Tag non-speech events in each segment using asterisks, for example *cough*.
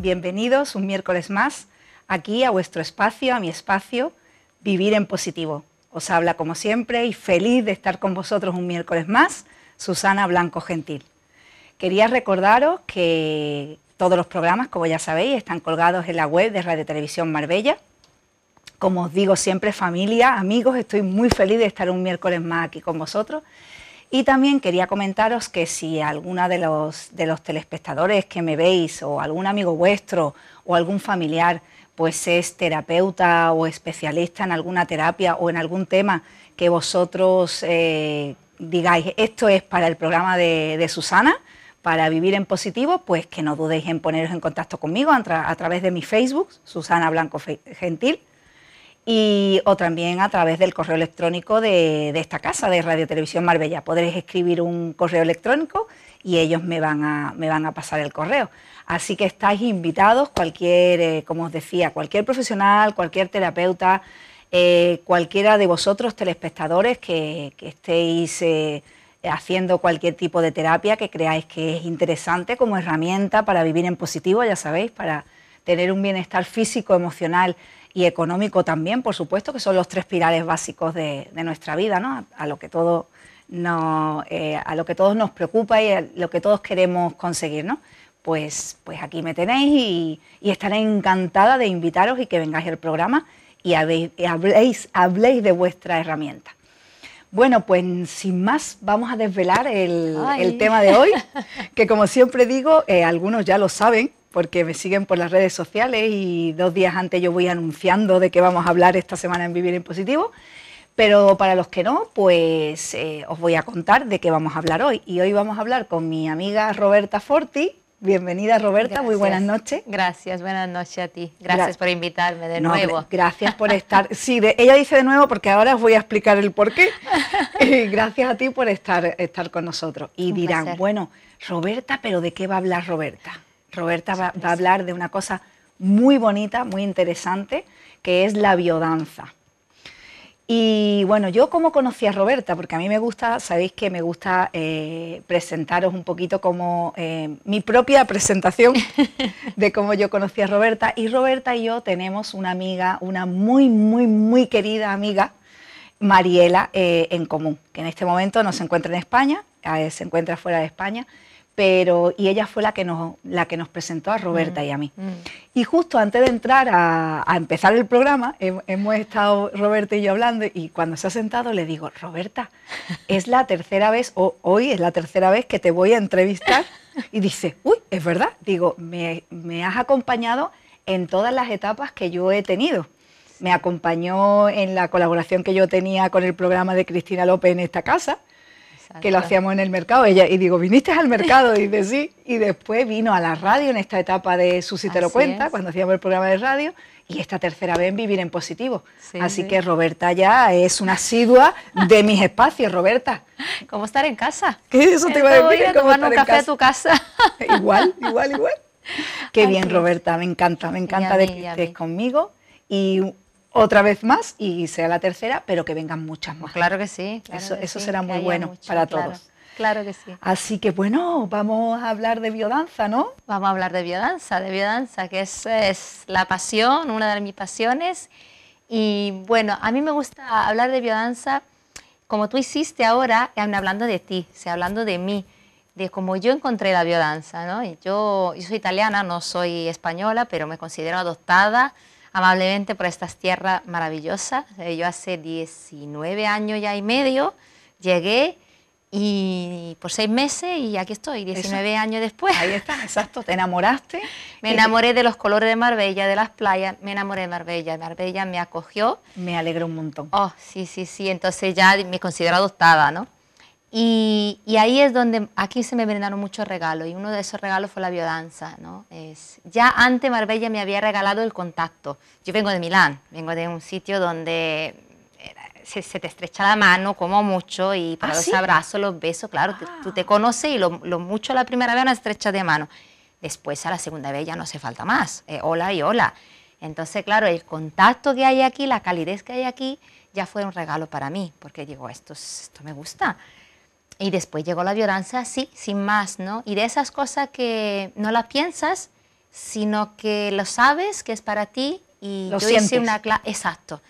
bienvenidos un miércoles más aquí a vuestro espacio, a mi espacio, Vivir en Positivo. Os habla como siempre y feliz de estar con vosotros un miércoles más, Susana Blanco Gentil. Quería recordaros que todos los programas, como ya sabéis, están colgados en la web de Radio Televisión Marbella. Como os digo siempre, familia, amigos, estoy muy feliz de estar un miércoles más aquí con vosotros. Y también quería comentaros que si alguna de los, de los telespectadores que me veis o algún amigo vuestro o algún familiar pues es terapeuta o especialista en alguna terapia o en algún tema que vosotros eh, digáis, esto es para el programa de, Susana, para vivir en positivo, pues que no dudéis en poneros en contacto conmigo a, través de mi Facebook, Susana Blanco Gentil, y, o también a través del correo electrónico de, esta casa, de Radio Televisión Marbella. Podréis escribir un correo electrónico y ellos me van a, me van a pasar el correo. Así que estáis invitados, cualquier, eh, como os decía, cualquier profesional, cualquier terapeuta, eh, cualquiera de vosotros telespectadores que, estéis eh, haciendo cualquier tipo de terapia que creáis que es interesante como herramienta para vivir en positivo, ya sabéis, para tener un bienestar físico, emocional y económico también, por supuesto, que son los tres pilares básicos de, nuestra vida, ¿no? a, lo que todo eh, a lo que todos nos preocupa y a lo que todos queremos conseguir, ¿no? Pues, pues aquí me tenéis y, estaré encantada de invitaros y que vengáis al programa y habléis, habléis de vuestra herramienta. Bueno, pues sin más vamos a desvelar el, tema de hoy, *laughs* que como siempre digo, eh, algunos ya lo saben, porque me siguen por las redes sociales y dos días antes yo voy anunciando de que vamos a hablar esta semana en Vivir en Positivo. Pero para los que no, pues eh, os voy a contar de qué vamos a hablar hoy. Y hoy vamos a hablar con mi amiga Roberta Forti. Bienvenida Roberta, muy buenas noches. Gracias, buenas noches a ti. Gracias por invitarme de nuevo. Gracias por *laughs* estar. Sí, ella dice de nuevo porque ahora os voy a explicar el por qué. *laughs* gracias a ti por estar, estar con nosotros. Y dirán, bueno, Roberta, pero ¿de qué va a hablar Roberta? Roberta va, a hablar de una cosa muy bonita, muy interesante, que es la biodanza. Y bueno, yo como conocí a Roberta, porque a mí me gusta, sabéis que me gusta eh, presentaros un poquito como eh, mi propia presentación *laughs* de cómo yo conocí a Roberta. Y Roberta y yo tenemos una amiga, una muy, muy, muy querida amiga, Mariela, eh, en común, que en este momento no se encuentra en España, se encuentra fuera de España, pero y ella fue la que nos, la que nos presentó a Roberta mm, y a mí. Mm. Y justo antes de entrar a, empezar el programa, hemos estado Roberta y yo hablando y cuando se ha sentado le digo, Roberta, es la tercera vez, o hoy es la tercera vez que te voy a entrevistar. Y dice, uy, es verdad, digo, me, me has acompañado en todas las etapas que yo he tenido. Me acompañó en la colaboración que yo tenía con el programa de Cristina López en esta casa que lo hacíamos en el mercado. Ella, y digo, ¿viniste al mercado? Y dice, sí. Y después vino a la radio en esta etapa de Susi te lo cuenta, cuando hacíamos el programa de radio. Y esta tercera vez en Vivir en Positivo. Así que Roberta ya es una asidua de mis espacios, Roberta. ¿Cómo estar en casa? ¿Qué eso te iba a decir? tomar un café a tu casa. *laughs* igual, igual, igual. Qué bien, Roberta, me encanta, me encanta de que estés conmigo. Y otra vez más y sea la tercera, pero que vengan muchas más. Claro que sí. eso, será muy bueno para todos. Claro que sí. Así que bueno, vamos a hablar de biodanza, ¿no? Vamos a hablar de biodanza, de biodanza, que es, es la pasión, una de mis pasiones. Y bueno, a mí me gusta hablar de biodanza como tú hiciste ahora, hablando de ti, sea, hablando de mí, de cómo yo encontré la biodanza, ¿no? Yo, yo soy italiana, no soy española, pero me considero adoptada amablemente por estas tierras maravillosas. Eh, yo hace 19 años ya y medio llegué y por seis meses y aquí estoy, 19 años después. Ahí está, exacto, te enamoraste. *laughs* me enamoré de los colores de Marbella, de las playas, me enamoré de Marbella, Marbella me acogió. Me alegró un montón. Oh, sí, sí, sí, entonces ya me considero adoptada, ¿no? Y, ahí es donde, aquí se me brindaron muchos regalos y uno de esos regalos fue la biodanza. ¿no? Es, ya antes Marbella me había regalado el contacto. Yo vengo de Milán, vengo de un sitio donde se, te estrecha la mano como mucho y para ¿Ah, los abrazos, los besos, claro, tú te conoces y lo, mucho la primera vez una estrecha de mano. Después a la segunda vez ya no hace falta más, eh, hola y hola. Entonces, claro, el contacto que hay aquí, la calidez que hay aquí, ya fue un regalo para mí, porque digo, esto, esto me gusta. Y después llegó la violencia así, sin más, ¿no? Y de esas cosas que no las piensas, sino que lo sabes que es para ti y Lo yo hice sientes. una clase, exacto,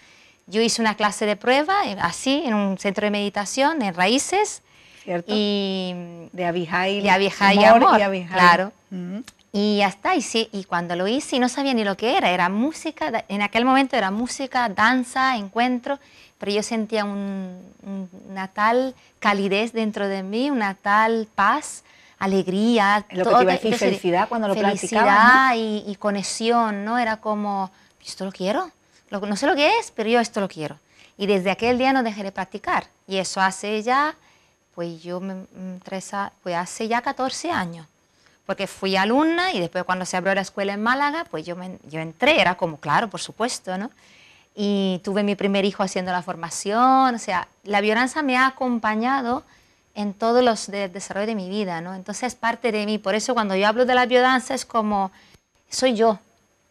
yo hice una clase de prueba eh, así en un centro de meditación en raíces ¿Cierto? y de Abijay. de Abijay y amor, y Abijay. claro. Mm. y ya está, y, sí, y cuando lo hice no sabía ni lo que era, era música, en aquel momento era música, danza, encuentro, pero yo sentía un- un- una tal calidez dentro de mí, una tal paz, alegría. Lo que te iba a decir, felicidad cuando lo Felicidad practicabas, y, y conexión, ¿no? Era como, esto lo quiero, Lo- no sé lo que es, pero yo esto lo quiero. Y desde aquel día no dejé de practicar, y eso hace ya, pues yo, me, mm, tres pues hace ya 14 años porque fui alumna y después cuando se abrió la escuela en Málaga, pues yo, me- yo entré, era como, claro, por supuesto, ¿no? Y tuve mi primer hijo haciendo la formación, o sea, la violencia me ha acompañado en todos los de- desarrollo de mi vida, ¿no? Entonces es parte de mí, por eso cuando yo hablo de la biodanza es como, soy yo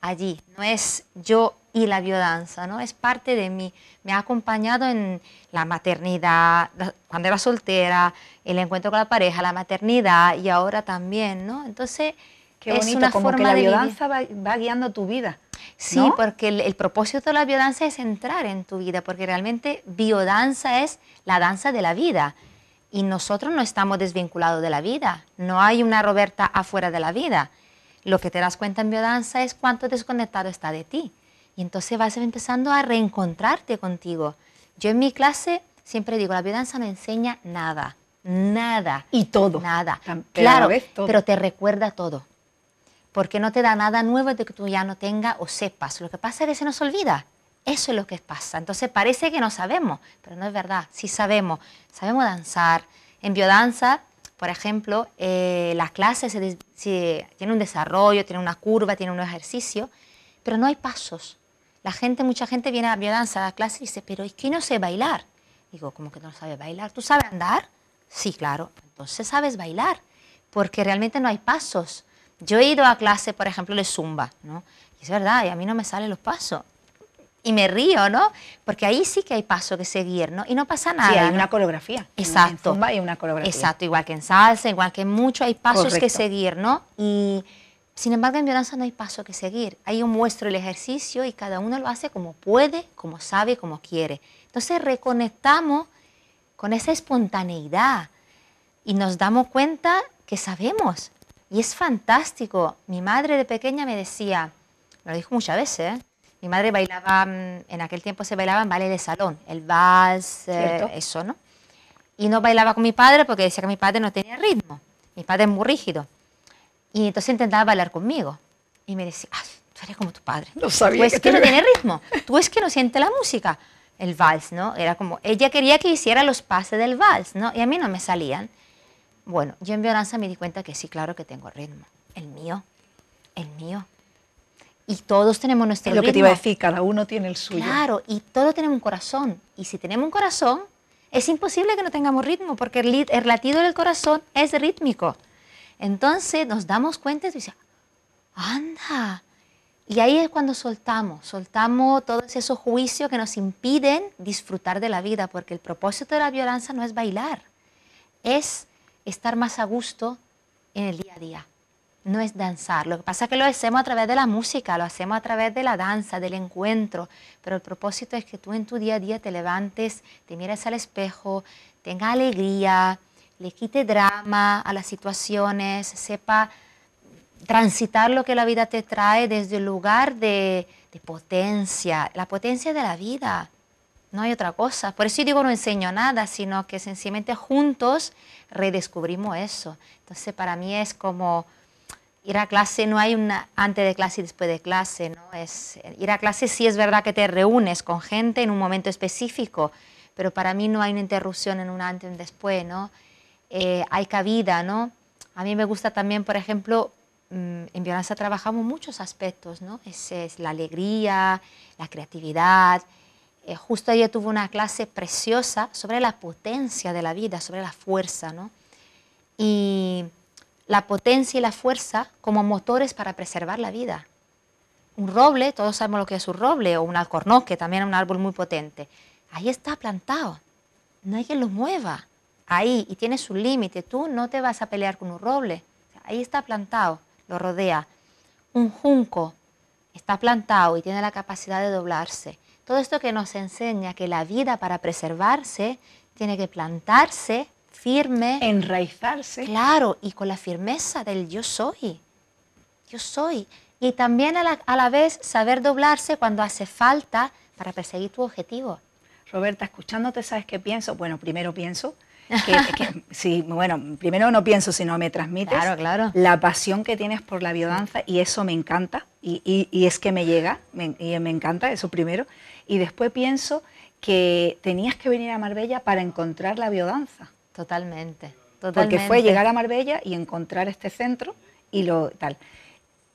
allí, no es yo y la biodanza, ¿no? Es parte de mí, me ha acompañado en la maternidad, la- cuando era soltera, el encuentro con la pareja, la maternidad y ahora también, ¿no? Entonces, Qué es bonito, una como que forma la de vivir. biodanza va, va guiando tu vida. Sí, ¿no? porque el, el propósito de la biodanza es entrar en tu vida, porque realmente biodanza es la danza de la vida. Y nosotros no estamos desvinculados de la vida. No hay una Roberta afuera de la vida. Lo que te das cuenta en biodanza es cuánto desconectado está de ti. Y entonces vas empezando a reencontrarte contigo. Yo en mi clase siempre digo, la biodanza no enseña nada, nada. Y todo. Nada. Pero Claro, vez todo. pero te recuerda todo porque no te da nada nuevo de que tú ya no tengas o sepas. Lo que pasa es que se nos olvida. Eso es lo que pasa. Entonces parece que no sabemos, pero no es verdad. Sí sabemos. Sabemos danzar. En biodanza, por ejemplo, eh, la clase se se- tiene un desarrollo, tiene una curva, tiene un ejercicio, pero no hay pasos. La gente, mucha gente viene a biodanza a la clase y dice, pero es que no sé bailar. Digo, ¿cómo que no sabes bailar? ¿Tú sabes andar? Sí, claro. Entonces sabes bailar, porque realmente no hay pasos. Yo he ido a clase, por ejemplo, de zumba, ¿no? Y es verdad, y a mí no me salen los pasos. Y me río, ¿no? Porque ahí sí que hay pasos que seguir, ¿no? Y no pasa nada. Sí, hay ¿no? una coreografía. Exacto. En zumba hay una coreografía. Exacto, igual que en salsa, igual que en mucho, hay pasos que seguir, ¿no? Y sin embargo, en violencia no hay paso que seguir. Ahí yo muestro el ejercicio y cada uno lo hace como puede, como sabe, como quiere. Entonces reconectamos con esa espontaneidad y nos damos cuenta que sabemos. Y es fantástico. Mi madre de pequeña me decía, me lo dijo muchas veces, ¿eh? mi madre bailaba, mm, en aquel tiempo se bailaba en baile de salón, el vals, eh, eso, ¿no? Y no bailaba con mi padre porque decía que mi padre no tenía ritmo. Mi padre es muy rígido. Y entonces intentaba bailar conmigo. Y me decía, ah, tú eres como tu padre. No sabía Tú es que que no tiene ritmo. Tú es que no siente la música. El vals, ¿no? Era como, ella quería que hiciera los pases del vals, ¿no? Y a mí no me salían. Bueno, yo en violanza me di cuenta que sí, claro que tengo ritmo. El mío, el mío. Y todos tenemos nuestro Es lo ritmo. que te iba a decir, cada uno tiene el suyo. Claro, y todos tenemos un corazón. Y si tenemos un corazón, es imposible que no tengamos ritmo, porque el latido del corazón es rítmico. Entonces nos damos cuenta y dices, anda. Y ahí es cuando soltamos, soltamos todos esos juicios que nos impiden disfrutar de la vida, porque el propósito de la violencia no es bailar, es estar más a gusto en el día a día. No es danzar. Lo que pasa es que lo hacemos a través de la música, lo hacemos a través de la danza, del encuentro. Pero el propósito es que tú en tu día a día te levantes, te mires al espejo, tenga alegría, le quite drama a las situaciones, sepa transitar lo que la vida te trae desde el lugar de, de potencia, la potencia de la vida. No hay otra cosa. Por eso yo digo no enseño nada, sino que sencillamente juntos redescubrimos eso. Entonces para mí es como ir a clase, no hay una antes de clase y después de clase, ¿no? Es, ir a clase sí es verdad que te reúnes con gente en un momento específico, pero para mí no hay una interrupción en un antes y un después, ¿no? Eh, hay cabida, ¿no? A mí me gusta también, por ejemplo, mm, en Violanza trabajamos muchos aspectos, ¿no? Es, es la alegría, la creatividad. Eh, justo ayer tuve una clase preciosa sobre la potencia de la vida, sobre la fuerza, ¿no? Y la potencia y la fuerza como motores para preservar la vida. Un roble, todos sabemos lo que es un roble, o un alcornoz, que también un árbol muy potente. Ahí está plantado, no hay quien lo mueva. Ahí, y tiene su límite, tú no te vas a pelear con un roble. Ahí está plantado, lo rodea. un junco está plantado y tiene la capacidad de doblarse. Todo esto que nos enseña que la vida para preservarse tiene que plantarse firme. Enraizarse. Claro, y con la firmeza del yo soy. Yo soy. Y también a la, a la vez saber doblarse cuando hace falta para perseguir tu objetivo. Roberta, escuchándote, ¿sabes qué pienso? Bueno, primero pienso que, *laughs* sí, bueno, primero no pienso, sino me transmites Claro, claro. la pasión que tienes por la biodanza y eso me encanta y, y- y es que me llega me- y me encanta eso primero y después pienso que tenías que venir a Marbella para encontrar la biodanza Totalmente. porque totalmente. fue llegar a Marbella y encontrar este centro y lo tal.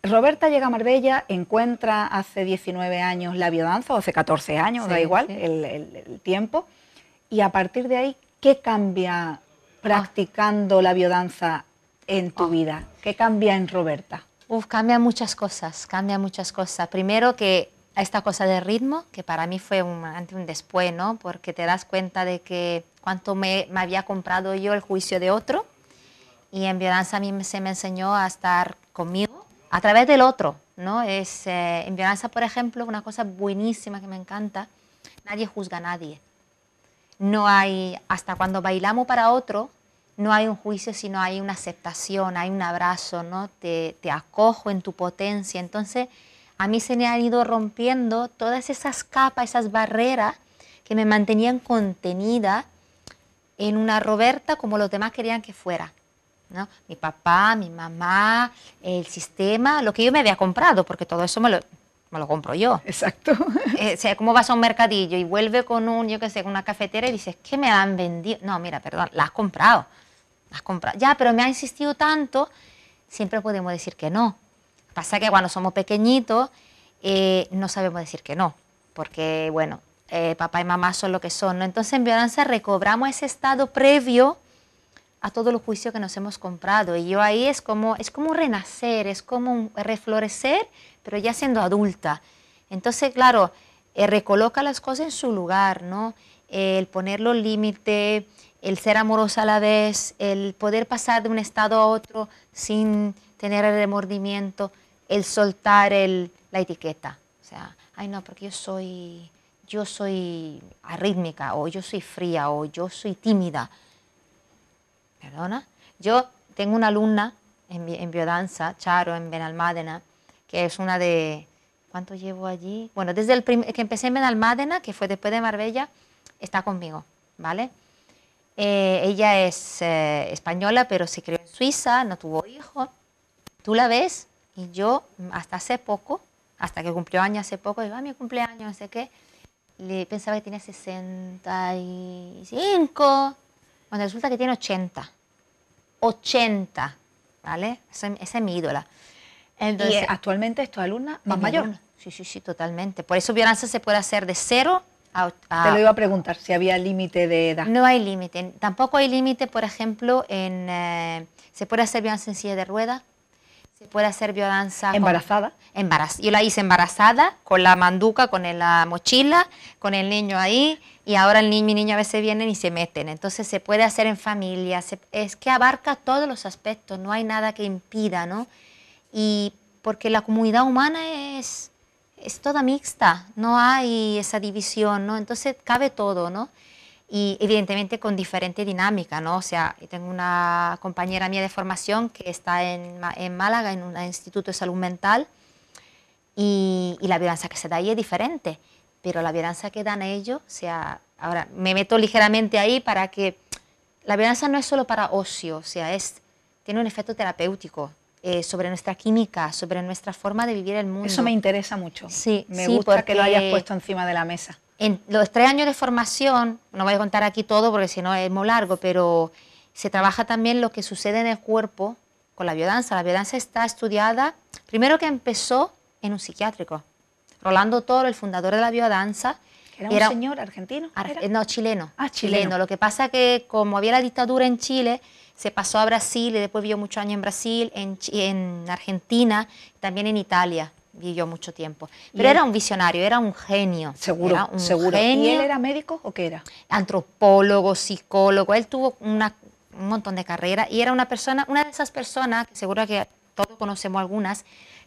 Roberta llega a Marbella, encuentra hace 19 años la biodanza, o hace 14 años, da igual sí. el, el- el tiempo, y a partir de ahí, ¿qué cambia practicando la biodanza en tu Ah. vida? ¿Qué cambia en Roberta? Uf, cambia muchas cosas, cambia muchas cosas. Primero que esta cosa de ritmo, que para mí fue un antes un después, ¿no? Porque te das cuenta de que cuánto me, había comprado yo el juicio de otro y en biodanza a mí se me enseñó a estar conmigo a través del otro, ¿no? Es, eh, en biodanza, por ejemplo, una cosa buenísima que me encanta, nadie juzga a nadie. No hay, hasta cuando bailamos para otro, no hay un juicio, sino hay una aceptación, hay un abrazo, ¿no? Te, te acojo en tu potencia. Entonces, a mí se me han ido rompiendo todas esas capas, esas barreras que me mantenían contenida en una Roberta como los demás querían que fuera. ¿no? Mi papá, mi mamá, el sistema, lo que yo me había comprado, porque todo eso me lo, me lo compro yo. Exacto. *laughs* Eh, o sea, ¿cómo vas a un mercadillo y vuelve con un, yo qué sé, con una cafetera y dices, ¿qué me han vendido? No, mira, perdón, la has comprado. La has comprado. Ya, pero me ha insistido tanto, siempre podemos decir que no. Pasa que cuando somos pequeñitos eh, no sabemos decir que no, porque, bueno, eh, papá y mamá son lo que son. ¿no? Entonces, en violencia recobramos ese estado previo a todos los juicios que nos hemos comprado. Y yo ahí es como, es como un renacer, es como un reflorecer, pero ya siendo adulta. Entonces, claro, eh, recoloca las cosas en su lugar, ¿no? El poner los límites, el ser amorosa a la vez, el poder pasar de un estado a otro sin tener el remordimiento, el soltar el, la etiqueta. O sea, ay no, porque yo soy, yo soy arrítmica, o yo soy fría, o yo soy tímida. Perdona. Yo tengo una alumna en, en biodanza, Charo, en Benalmádena, que es una de... ¿Cuánto llevo allí? Bueno, desde el que empecé en Benalmádena, que fue después de Marbella, está conmigo, ¿vale? Eh, ella es eh, española, pero se crió en Suiza, no tuvo hijos. Tú la ves y yo mm, hasta hace poco, hasta que cumplió años hace poco, digo, ah, mi cumpleaños, no sé qué, le pensaba que tenía 65, cuando resulta que tiene 80. 80, ¿vale? Esa, esa es mi ídola. y eh, actualmente es tu alumna más mayor. alumna. Sí, sí, sí, totalmente. Por eso violencia se puede hacer de cero a... a- Te lo iba a preguntar si había límite de edad. no hay límite. Tampoco hay límite, por ejemplo, en... eh, se puede hacer violencia en silla de ruedas, se puede hacer con- Embarazada. Embaraz- Yo la hice embarazada, con la manduca, con la mochila, con el niño ahí, y ahora el niño, mi niño a veces vienen y se meten. Entonces se puede hacer en familia, se- es que abarca todos los aspectos, no hay nada que impida, ¿no? Y porque la comunidad humana es, es toda mixta, no hay esa división, ¿no? Entonces cabe todo, ¿no? Y evidentemente con diferente dinámica, ¿no? O sea, tengo una compañera mía de formación que está en, en Málaga, en un instituto de salud mental, y, y la violencia que se da ahí es diferente, pero la violencia que dan ellos, o sea, ahora me meto ligeramente ahí para que la violencia no es solo para ocio, o sea, es, tiene un efecto terapéutico eh, sobre nuestra química, sobre nuestra forma de vivir el mundo. Eso me interesa mucho. Sí, me sí, gusta que lo hayas porque- puesto encima de la mesa. En los tres años de formación, no voy a contar aquí todo porque si no es muy largo, pero se trabaja también lo que sucede en el cuerpo con la biodanza. La biodanza está estudiada, primero que empezó en un psiquiátrico. Rolando Toro, el fundador de la biodanza, ¿Era un señor argentino? Ar- ¿Era? No, chileno. Ah, chileno. Lo que pasa que como había la dictadura en Chile, se pasó a Brasil y después vivió muchos años en Brasil, en, en Argentina, también en Italia vivió mucho tiempo. Y Pero era un visionario, era un genio. Seguro, era un seguro. ¿Y genio, él era médico o qué era? antropólogo, psicólogo. Él tuvo una- un montón de carreras y era una persona, una de esas personas, que seguro que todos conocemos algunas,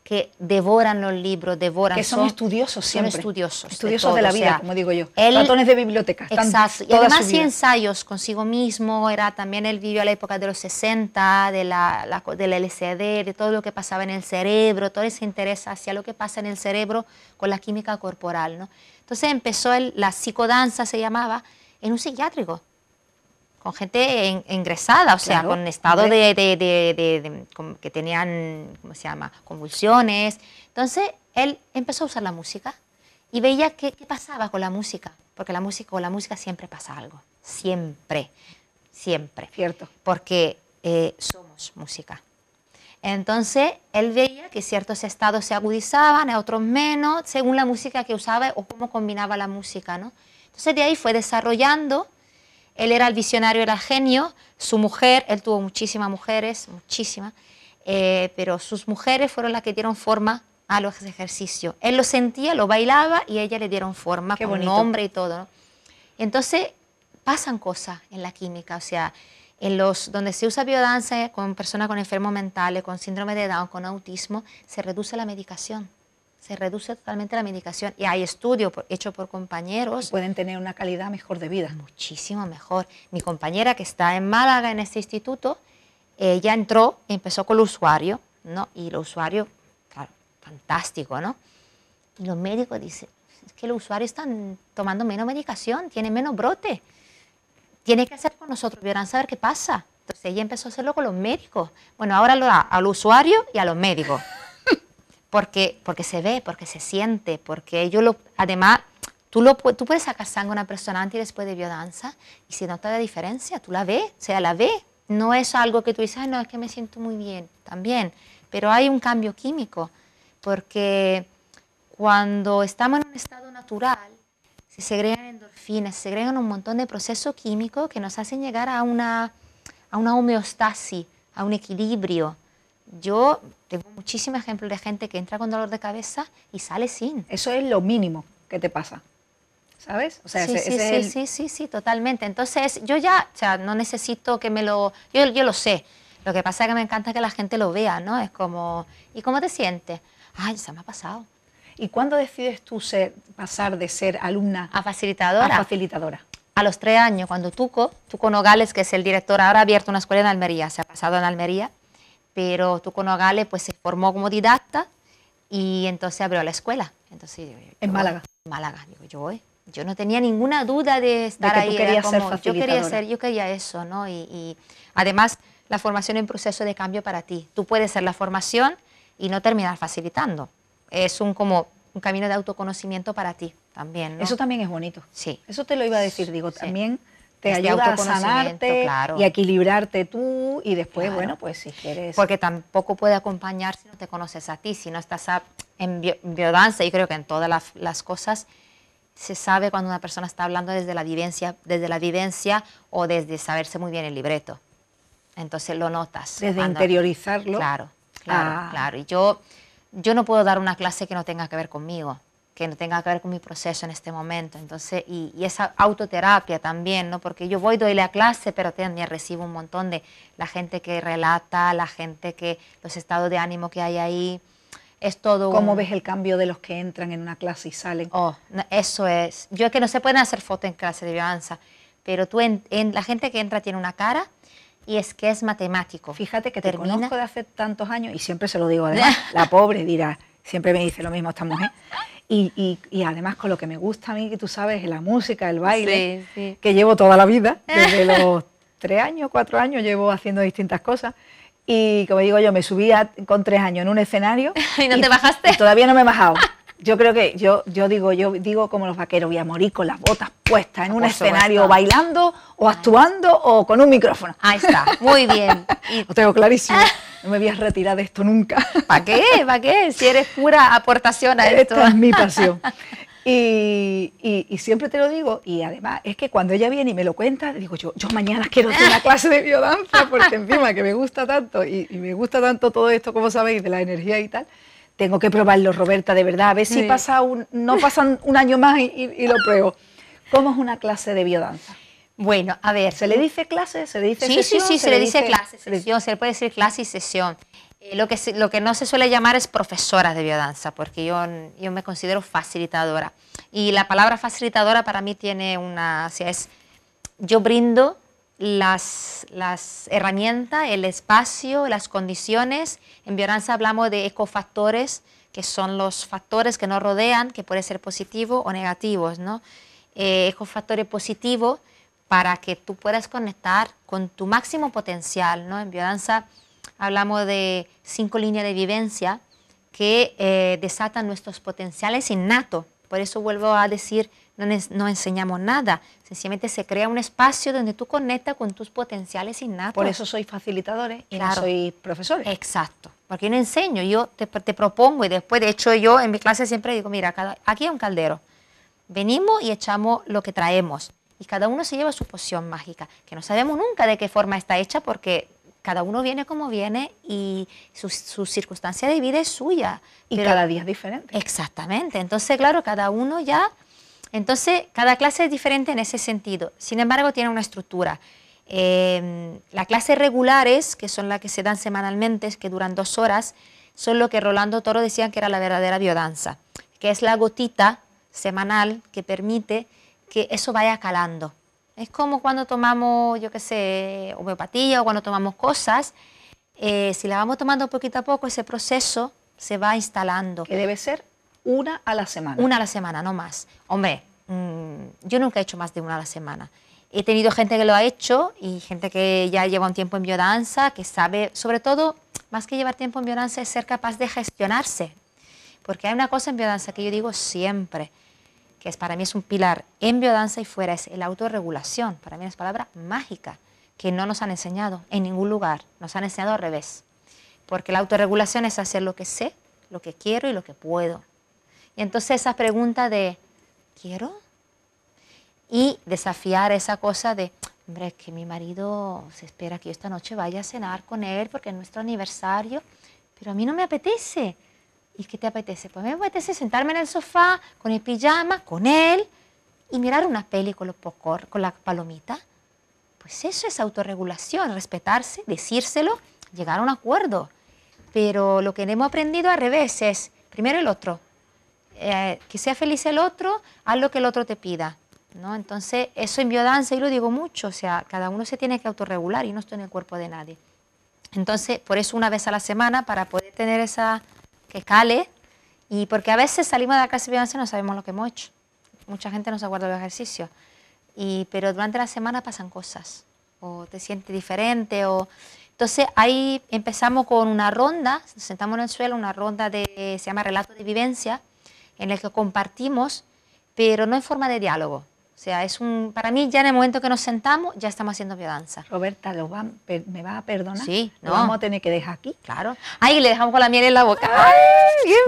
que devoran los libros, devoran. Que son, estudiosos siempre. Son estudiosos. Estudiosos de, la vida, como digo yo. Ratones de biblioteca. Exacto. Y además sí ensayos consigo mismo. Era también él vivió a la época de los 60, de la, del LCD, de todo lo que pasaba en el cerebro, todo ese interés hacia lo que pasa en el cerebro con la química corporal. ¿no? Entonces empezó el, la psicodanza, se llamaba, en un psiquiátrico con gente ingresada, o sea, con estado de, de, que tenían, ¿cómo se llama?, convulsiones. Entonces, él empezó a usar la música y veía qué, pasaba con la música, porque la música, con la música siempre pasa algo, siempre, siempre. Cierto. Porque eh, somos música. Entonces, él veía que ciertos estados se agudizaban, otros menos, según la música que usaba o cómo combinaba la música, ¿no? Entonces, de ahí fue desarrollando él era el visionario, era el genio. Su mujer, él tuvo muchísimas mujeres, muchísimas, eh, pero sus mujeres fueron las que dieron forma a los ejercicios. Él lo sentía, lo bailaba y ella le dieron forma con nombre y todo. Entonces pasan cosas en la química, o sea, en los donde se usa biodanza con personas con enfermos mentales, con síndrome de Down, con autismo, se reduce la medicación se reduce totalmente la medicación y hay estudios hechos por compañeros. pueden tener una calidad mejor de vida. Muchísimo mejor. Mi compañera que está en Málaga en este instituto, ella entró empezó con el usuario, ¿no? Y el usuario, claro, fantástico, ¿no? Y los médicos dicen, es que los usuarios están tomando menos medicación, tienen menos brote. Tiene que hacer con nosotros, verán saber qué pasa. Entonces ella empezó a hacerlo con los médicos. Bueno, ahora lo da al usuario y a los médicos porque, porque se ve, porque se siente, porque ellos lo, además, tú, lo, tú puedes sacar sangre a una persona antes y después de biodanza y si nota la diferencia, tú la ves, o sea, la ves. No es algo que tú dices, no, es que me siento muy bien, también, pero hay un cambio químico, porque cuando estamos en un estado natural, se segregan endorfinas, se segregan un montón de procesos químicos que nos hacen llegar a una, a una homeostasis, a un equilibrio. Yo tengo muchísimos ejemplos de gente que entra con dolor de cabeza y sale sin. Eso es lo mínimo que te pasa. ¿Sabes? O sea, sí, sí, sí, sí, sí, sí, totalmente. Entonces, yo ya, o sea, no necesito que me lo... Yo, yo lo sé. Lo que pasa es que me encanta que la gente lo vea, ¿no? Es como, ¿y cómo te sientes? Ay, se me ha pasado. ¿Y cuándo decides tú ser, pasar de ser alumna a facilitadora? A facilitadora. A los tres años, cuando Tuco, Tuco Nogales, que es el director, ahora ha abierto una escuela en Almería, se ha pasado en Almería, pero Tuco Nogales pues se formó como didacta y entonces abrió la escuela. Entonces, en Málaga. En Málaga, digo, yo voy. Yo no tenía ninguna duda de estar de ahí. Tú querías ser yo quería ser, yo quería eso, ¿no? Y, además la formación es un proceso de cambio para ti. Tú puedes ser la formación y no terminar facilitando. Es un como un camino de autoconocimiento para ti también. ¿no? Eso también es bonito. Sí. Eso te lo iba a decir, digo, también te ayuda a sanarte y a equilibrarte tú y después, bueno, pues si quieres... Porque tampoco puede acompañar si no te conoces a ti, si no estás en biodanza, y creo que en todas las, cosas se sabe cuando una persona está hablando desde la vivencia, desde la vivencia o desde saberse muy bien el libreto. Entonces lo notas. Desde interiorizarlo. Claro, claro, ah. claro. Y yo, yo no puedo dar una clase que no tenga que ver conmigo que no tenga que ver con mi proceso en este momento. Entonces, y, esa autoterapia también, ¿no? Porque yo voy, doy la clase, pero también recibo un montón de la gente que relata, la gente que, los estados de ánimo que hay ahí. Es todo. ¿Cómo ves el cambio de los que entran en una clase y salen? Oh, eso es. Yo es que no se pueden hacer fotos en clase de vianza, pero tú en, la gente que entra tiene una cara y es que es matemático. Fíjate que te conozco de hace tantos años y siempre se lo digo además, *laughs* la pobre dirá, siempre me dice lo mismo esta mujer. Y, y, además con lo que me gusta a mí, que tú sabes, la música, el baile, que llevo toda la vida, *laughs* desde los tres años, cuatro años, llevo haciendo distintas cosas. Y como digo yo, me subía con tres años en un escenario. *laughs* ¿Y no te bajaste? todavía no me he bajado. *laughs* Yo creo que yo, yo digo, yo digo como los vaqueros, voy a morir con las botas puestas en un escenario bailando o actuando o con un micrófono. Ahí está, muy bien. *laughs* Lo tengo clarísimo. *laughs* No me voy a retirar de esto nunca. ¿Para qué? ¿Para qué? Si eres pura aportación a esto. Esta es mi pasión. *laughs* Y, y, siempre te lo digo, y además es que cuando ella viene y me lo cuenta, digo yo, yo mañana quiero hacer una clase de biodanza, porque encima que me gusta tanto, y, me gusta tanto todo esto, como sabéis, de la energía y tal, tengo que probarlo, Roberta, de verdad, a ver si pasa un, no pasan un año más y, lo pruebo. ¿Cómo es una clase de biodanza? Bueno, a ver. ¿Se le dice clase? ¿Se le dice sí, sesión? Sí, sí, se, le dice clase, sesión, se le puede decir clase y sesión. Eh, lo, que, lo que no se suele llamar es profesora de biodanza, porque yo, yo me considero facilitadora. Y la palabra facilitadora para mí tiene una, o sea, es, yo brindo las, herramientas, el espacio, las condiciones. En biodanza hablamos de ecofactores, que son los factores que nos rodean, que pueden ser positivos o negativos, ¿no? Eh, ecofactores positivos para que tú puedas conectar con tu máximo potencial, ¿no? En biodanza hablamos de cinco líneas de vivencia que eh, desatan nuestros potenciales innatos. Por eso vuelvo a decir, no, no, enseñamos nada, sencillamente se crea un espacio donde tú conectas con tus potenciales innatos. Por eso soy facilitadores y no soy profesor. Exacto, porque yo no enseño, yo te, te, propongo y después, de hecho, yo en mi clase siempre digo, mira, cada, aquí hay un caldero, venimos y echamos lo que traemos y cada uno se lleva su poción mágica, que no sabemos nunca de qué forma está hecha porque cada uno viene como viene y su, circunstancia de vida es suya. Y cada día es diferente. Exactamente. Entonces, claro, cada uno ya... Entonces, cada clase es diferente en ese sentido. Sin embargo, tiene una estructura. Eh, las clases regulares, que son las que se dan semanalmente, que duran dos horas, son lo que Rolando Toro decía que era la verdadera biodanza, que es la gotita semanal que permite que eso vaya calando. Es como cuando tomamos, yo qué sé, homeopatía o cuando tomamos cosas, eh, si la vamos tomando poquito a poco, ese proceso se va instalando. Que debe ser una a la semana. Una a la semana, no más. Hombre, mm, yo nunca he hecho más de una a la semana. He tenido gente que lo ha hecho y gente que ya lleva un tiempo en biodanza, que sabe, sobre todo, más que llevar tiempo en biodanza, es ser capaz de gestionarse. Porque hay una cosa en biodanza que yo digo siempre, que es, para mí es un pilar en biodanza y fuera, es la autorregulación. Para mí es palabra mágica que no nos han enseñado en ningún lugar, nos han enseñado al revés. Porque la autorregulación es hacer lo que sé, lo que quiero y lo que puedo. Y entonces esa pregunta de, ¿quiero? Y desafiar esa cosa de, hombre, que mi marido se espera que yo esta noche vaya a cenar con él porque es nuestro aniversario, pero a mí no me apetece. ¿Y qué te apetece? Pues me apetece sentarme en el sofá con el pijama, con él, y mirar una peli con, los con la palomita. Pues eso es autorregulación, respetarse, decírselo, llegar a un acuerdo. Pero lo que hemos aprendido al revés es, primero el otro, eh, que sea feliz el otro, haz lo que el otro te pida. ¿no? Entonces, eso en biodanza, y lo digo mucho, o sea, cada uno se tiene que autorregular y no estoy en el cuerpo de nadie. Entonces, por eso una vez a la semana, para poder tener esa que cale, y porque a veces salimos de la clase de biodanza y no sabemos lo que hemos hecho. Mucha gente no se acuerda del ejercicio, y, pero durante la semana pasan cosas, o te sientes diferente, o... Entonces ahí empezamos con una ronda, nos sentamos en el suelo, una ronda de, se llama relato de vivencia, en el que compartimos, pero no en forma de diálogo, o sea, es un, para mí ya en el momento que nos sentamos ya estamos haciendo biodanza. Roberta, ¿lo va, ¿me va a perdonar? Sí, no. Lo vamos a tener que dejar aquí. Claro. Ay, le dejamos con la miel en la boca.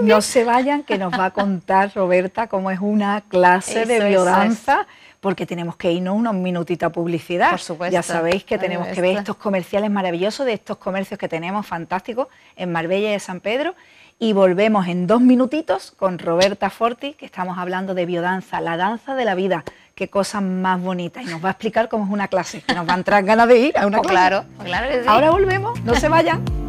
No se vayan, que nos va a contar Roberta cómo es una clase de biodanza. Porque tenemos que irnos unos minutitos a publicidad. Por supuesto. Ya sabéis que tenemos que ver estos comerciales maravillosos de estos comercios que tenemos fantásticos en Marbella y de San Pedro y volvemos en dos minutitos con Roberta Forti, que estamos hablando de biodanza, la danza de la vida qué cosa más bonita. Y nos va a explicar cómo es una clase, que nos va a entrar ganas de ir a una oh, clase. Claro, claro que sí. Ahora volvemos, no se vayan.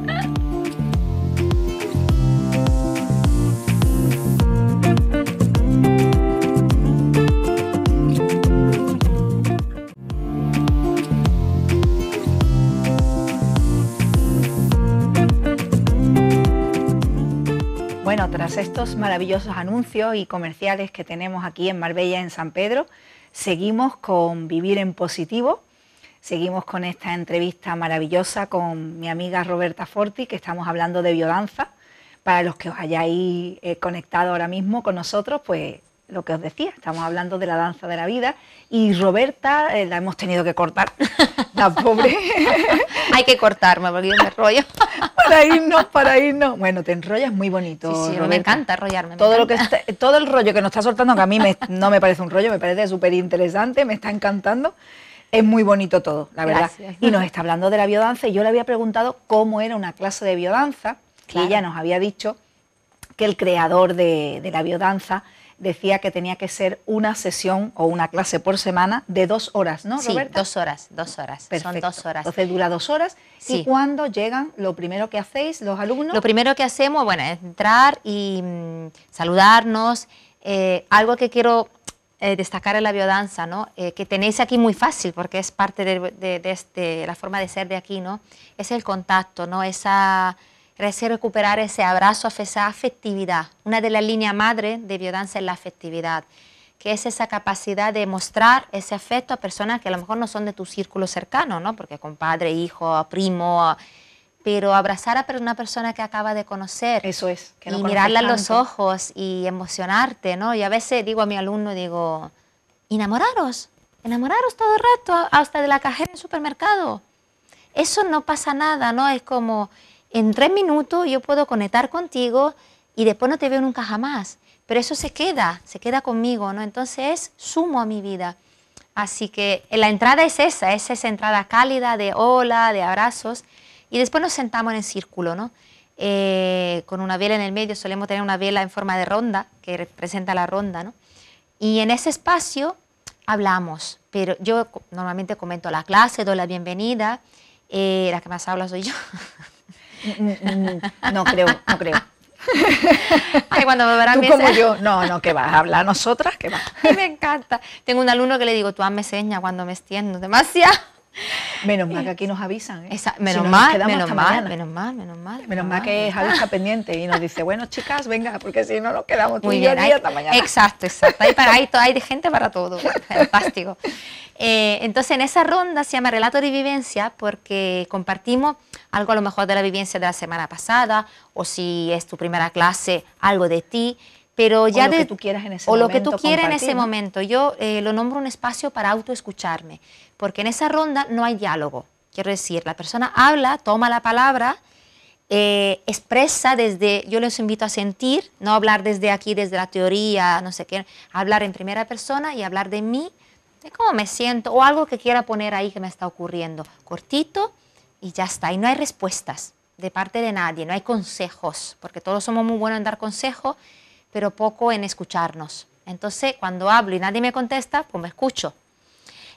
Estos maravillosos anuncios y comerciales que tenemos aquí en Marbella, en San Pedro, Seguimos con Vivir en Positivo, seguimos con esta entrevista maravillosa con mi amiga Roberta Forti, que estamos hablando de biodanza. Para los que os hayáis eh, conectado ahora mismo con nosotros, pues lo que os decía, estamos hablando de la danza de la vida y Roberta eh, la hemos tenido que cortar, *laughs* la pobre. Hay que cortarme porque yo me rollo. para irnos, para irnos. Bueno, te enrollas muy bonito. Sí, sí, me encanta enrollarme. todo, Lo que todo el rollo que nos está soltando, que a mí no me parece un rollo, me parece súper interesante, me está encantando. Es muy bonito todo, la verdad. Y nos está hablando de la biodanza y yo le había preguntado cómo era una clase de biodanza y ella nos había dicho que el creador de, de la biodanza decía que tenía que ser una sesión o una clase por semana de dos horas, ¿no, Sí, Roberta? dos horas, dos horas. Son dos horas. Entonces dura dos horas. Sí. Y cuando llegan, lo primero que hacéis los alumnos. Lo primero que hacemos, bueno, es entrar y mm, saludarnos. Eh, algo que quiero eh, destacar en la biodanza, ¿no? Eh, que tenéis aquí muy fácil, porque es parte de, de- de este- la forma de ser de aquí, ¿no? Es el contacto, ¿no? Esa, ese recuperar ese abrazo, esa afectividad. Una de las líneas madre de biodanza es la afectividad, que es esa capacidad de mostrar ese afecto a personas que a lo mejor no son de tu círculo cercano, ¿no? Porque compadre, hijo, primo, pero abrazar a una persona que acaba de conocer Eso es. que no y mirarla a los ojos y emocionarte, ¿no? Y a veces digo a mi alumno, digo, enamoraros, enamoraros todo el rato, hasta de la cajera en el supermercado. Eso no pasa nada, ¿no? Es como, en tres minutos yo puedo conectar contigo y después no te veo nunca jamás. Pero eso se queda, se queda conmigo, ¿no? Entonces sumo a mi vida. Así que la entrada es esa, es esa entrada cálida de hola, de abrazos. Y después nos sentamos en el círculo, ¿no? Eh, con una vela en el medio, solemos tener una vela en forma de ronda, que representa la ronda, ¿no? Y en ese espacio hablamos, pero yo normalmente comento la clase, doy la bienvenida, eh, la que más habla soy yo. *laughs* Mm, mm, No creo, no creo. *laughs* Ay, cuando me verán Tú como yo, no, no, que vas a hablar nosotras, que vas. *laughs* Ay, me encanta. Tengo un alumno que le digo, tú hazme seña cuando me extiendo, demasiado. Menos mal que aquí nos avisan. ¿eh? Esa- Si menos, no, nos mal, menos mal, menos mal, menos mal. Menos mal que Javi está pendiente y nos dice, bueno, chicas, venga, porque si no nos quedamos tú Muy y yo bien, hay- hasta mañana. Exacto, exacto. Hay, para, hay, hay de gente para todo. *laughs* Fantástico. Eh, entonces, en esa ronda se llama relato de vivencia porque compartimos algo a lo mejor de la vivencia de la semana pasada o si es tu primera clase, algo de ti. Pero ya lo de, que tú quieras en ese o lo que momento tú quieras en ese momento. Yo eh, lo nombro un espacio para autoescucharme, porque en esa ronda no hay diálogo. Quiero decir, la persona habla, toma la palabra, eh, expresa desde, yo les invito a sentir, no hablar desde aquí, desde la teoría, no sé qué, hablar en primera persona y hablar de mí, de cómo me siento o algo que quiera poner ahí que me está ocurriendo. Cortito y ya está. Y no hay respuestas de parte de nadie, no hay consejos, porque todos somos muy buenos en dar consejos, pero poco en escucharnos. Entonces, cuando hablo y nadie me contesta, pues me escucho.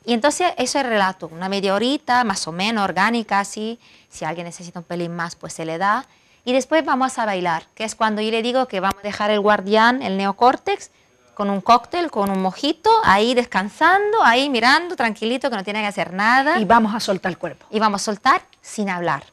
Y entonces eso es relato, una media horita, más o menos, orgánica, así. Si alguien necesita un pelín más, pues se le da. Y después vamos a bailar, que es cuando yo le digo que vamos a dejar el guardián, el neocórtex, con un cóctel, con un mojito, ahí descansando, ahí mirando, tranquilito, que no tiene que hacer nada. Y vamos a soltar el cuerpo. Y vamos a soltar sin hablar.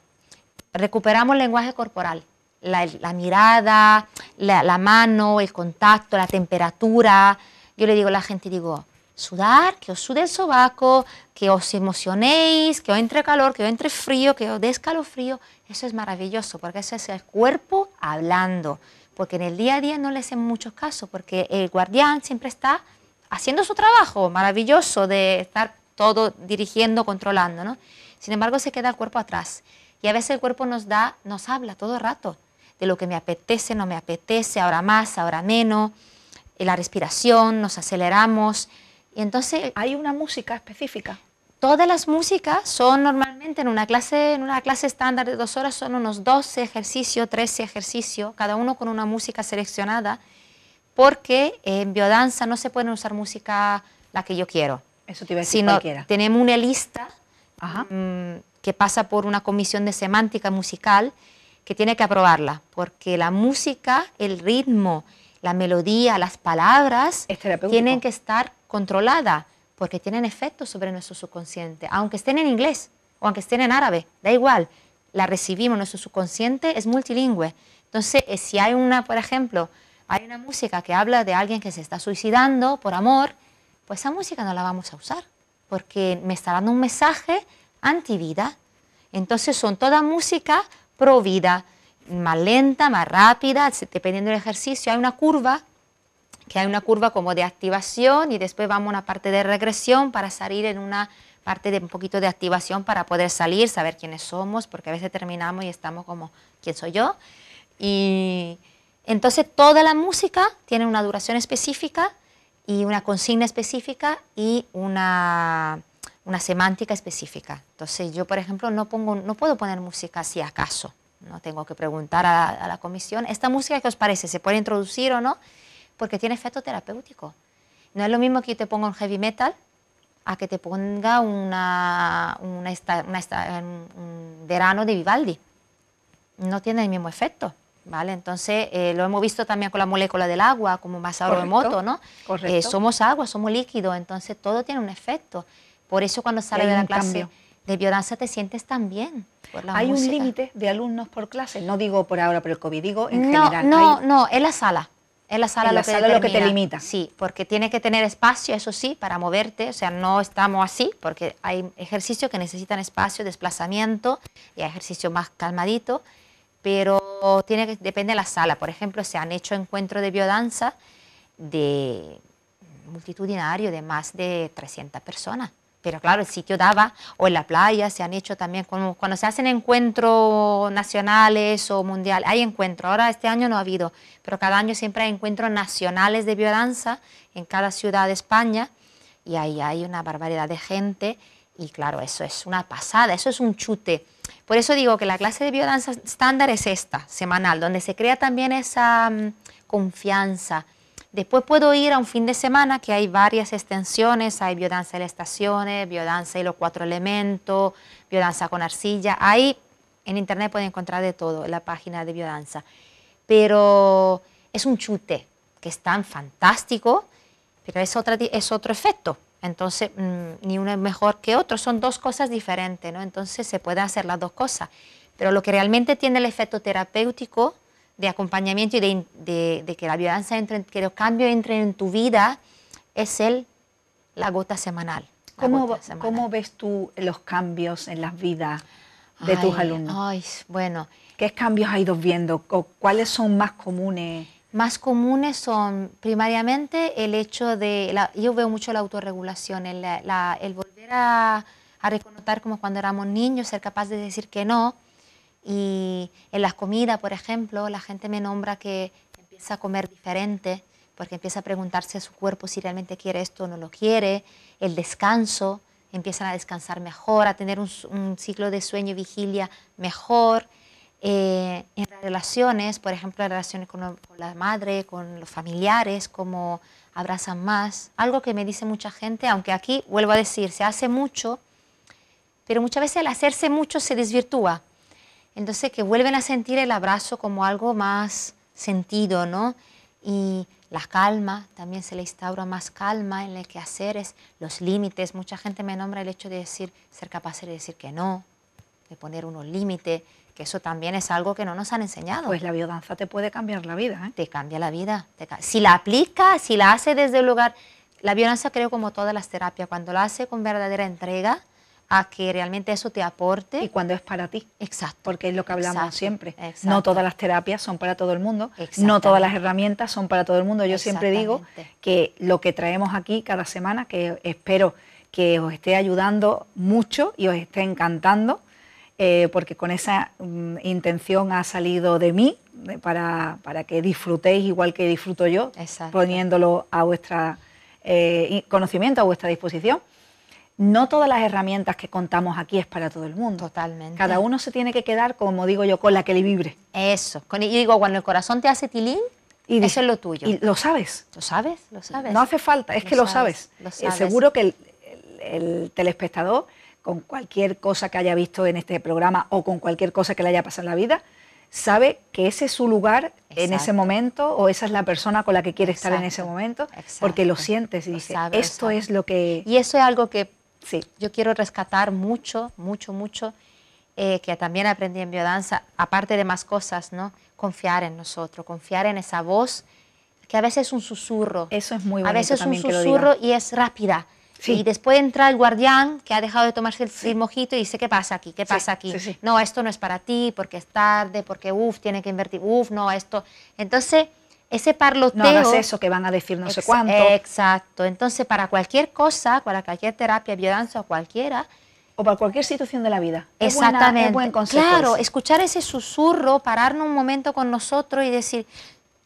Recuperamos el lenguaje corporal, la, mirada, la, mano, el contacto, la temperatura. Yo le digo a la gente, digo, sudar, que os sude el sobaco, que os emocionéis, que os entre calor, que os entre frío, que os dé escalofrío. Eso es maravilloso, porque eso es el cuerpo hablando. Porque en el día a día no le hacen mucho caso, porque el guardián siempre está haciendo su trabajo maravilloso de estar todo dirigiendo, controlando, ¿no? Sin embargo, se queda el cuerpo atrás. Y a veces el cuerpo nos da, nos habla todo el rato de lo que me apetece, no me apetece, ahora más, ahora menos, eh, la respiración, nos aceleramos. Y entonces Hay una música específica. todas las músicas son normalmente en una clase, en una clase estándar de dos horas son unos 12 ejercicios, 13 ejercicios, cada uno con una música seleccionada, porque en biodanza no se puede usar música la que yo quiero, Eso te iba a decir sino cualquiera. tenemos una lista Ajá. mm, que pasa por una comisión de semántica musical que tiene que aprobarla, porque la música, el ritmo, la melodía, las palabras tienen que estar controladas, porque tienen efectos sobre nuestro subconsciente, aunque estén en inglés o aunque estén en árabe, da igual, la recibimos, nuestro subconsciente es multilingüe. Entonces, eh, si hay una, por ejemplo, hay una música que habla de alguien que se está suicidando por amor, pues esa música no la vamos a usar, porque me está dando un mensaje antivida. Entonces son toda música pro vida, más lenta, más rápida, dependiendo del ejercicio. Hay una curva, que hay una curva como de activación y después vamos a una parte de regresión para salir en una parte de un poquito de activación para poder salir, saber quiénes somos, porque a veces terminamos y estamos como, ¿quién soy yo? Y entonces toda la música tiene una duración específica y una consigna específica y una, una semántica específica. Entonces yo, por ejemplo, no, pongo, no puedo poner música si acaso. No tengo que preguntar a, a la comisión, ¿esta música qué os parece? ¿Se puede introducir o no? porque tiene efecto terapéutico. No es lo mismo que yo te ponga un heavy metal a que te ponga una, una un verano de Vivaldi. No tiene el mismo efecto. ¿Vale? Entonces, eh, lo hemos visto también con la molécula del agua, como Masaru Emoto, ¿no? Eh, somos agua, somos líquido, entonces todo tiene un efecto. Por eso cuando sales de la clase de biodanza te sientes tan bien. ¿Hay un límite de alumnos por clase? No digo por ahora por el COVID, digo en no, general. No, no, es la sala. Es la sala, lo, que lo que te limita. Sí, porque tiene que tener espacio, eso sí, para moverte. O sea, no estamos así, porque hay ejercicios que necesitan espacio, desplazamiento, y hay ejercicios más calmaditos, pero tiene que, depende de la sala. Por ejemplo, se han hecho encuentros de biodanza de multitudinario de más de 300 personas pero claro, el sitio daba, o en la playa se han hecho también, cuando, cuando se hacen encuentros nacionales o mundiales, hay encuentros, ahora este año no ha habido, pero cada año siempre hay encuentros nacionales de biodanza en cada ciudad de España, y ahí hay una barbaridad de gente, y claro, eso es una pasada, eso es un chute. Por eso digo que la clase de biodanza estándar es esta, semanal, donde se crea también esa mm, confianza, Después puedo ir a un fin de semana que hay varias extensiones, hay biodanza de las estaciones, biodanza y los cuatro elementos, biodanza con arcilla. Ahí en internet pueden encontrar de todo la página de biodanza. Pero es un chute que es tan fantástico, pero es, otra, es otro efecto. Entonces, mm, ni uno es mejor que otro, son dos cosas diferentes, ¿no? Entonces se pueden hacer las dos cosas. Pero lo que realmente tiene el efecto terapéutico de acompañamiento y de, que la violencia entre, que los cambios entren en tu vida es el, la gota semanal. ¿Cómo, ves tú los cambios en las vidas de tus alumnos? Ay, bueno. ¿Qué cambios has ido viendo? ¿Cuáles son más comunes? Más comunes son primariamente el hecho de, yo veo mucho la autorregulación, el, el volver a, a reconocer como cuando éramos niños, ser capaz de decir que no, y en las comidas, por ejemplo, la gente me nombra que empieza a comer diferente porque empieza a preguntarse a su cuerpo si realmente quiere esto o no lo quiere. El descanso, empiezan a descansar mejor, a tener un, ciclo de sueño y vigilia mejor. Eh, en las relaciones, por ejemplo, en relaciones con, con, la madre, con los familiares, como abrazan más. Algo que me dice mucha gente, aunque aquí, vuelvo a decir, se hace mucho, pero muchas veces el hacerse mucho se desvirtúa. Entonces que vuelven a sentir el abrazo como algo más sentido, ¿no? Y la calma, también se le instaura más calma en el quehaceres, los límites. Mucha gente me nombra el hecho de decir, ser capaz de decir que no, de poner unos límites, que eso también es algo que no nos han enseñado. Pues la biodanza te puede cambiar la vida. ¿eh? Te cambia la vida. si la aplica, si la hace desde el lugar... La biodanza creo como todas las terapias, cuando la hace con verdadera entrega, a que realmente eso te aporte. Y cuando es para ti. Exacto. Porque es lo que hablamos siempre. No todas las terapias son para todo el mundo, no todas las herramientas son para todo el mundo. Yo siempre digo que lo que traemos aquí cada semana, que espero que os esté ayudando mucho y os esté encantando, eh, porque con esa mm, intención ha salido de mí, para, para, que disfrutéis igual que disfruto yo, poniéndolo a vuestra eh, conocimiento, a vuestra disposición no todas las herramientas que contamos aquí es para todo el mundo. Totalmente. Cada uno se tiene que quedar, como digo yo, con la que le vibre. Eso. Con, yo digo, cuando el corazón te hace tilín, y eso es lo tuyo. Y lo sabes. Lo sabes, lo sabes. No hace falta, es que lo sabes. Lo eh, sabes. seguro que el, telespectador, con cualquier cosa que haya visto en este programa o con cualquier cosa que le haya pasado en la vida, sabe que ese es su lugar en ese momento o esa es la persona con la que quiere estar en ese momento, porque lo sientes y dice, esto es lo que... Y eso es algo que Sí, yo quiero rescatar mucho, mucho, mucho, eh, que también aprendí en biodanza, aparte de más cosas, ¿no? Confiar en nosotros, confiar en esa voz, que a veces es un susurro. Eso es muy bonito A veces es un susurro y es rápida. Y después entra el guardián que ha dejado de tomarse el, mojito y dice, ¿qué pasa aquí? ¿Qué pasa aquí? No, esto no es para ti, porque es tarde, porque, uff, tiene que invertir, uff, no, esto. Entonces, ese parloteo... No hagas eso que van a decir no sé cuánto. Exacto. Entonces, para cualquier cosa, para cualquier terapia, biodanza o cualquiera... O para cualquier situación de la vida. Exactamente. Es, buen consejo claro, escuchar ese susurro, pararnos un momento con nosotros y decir...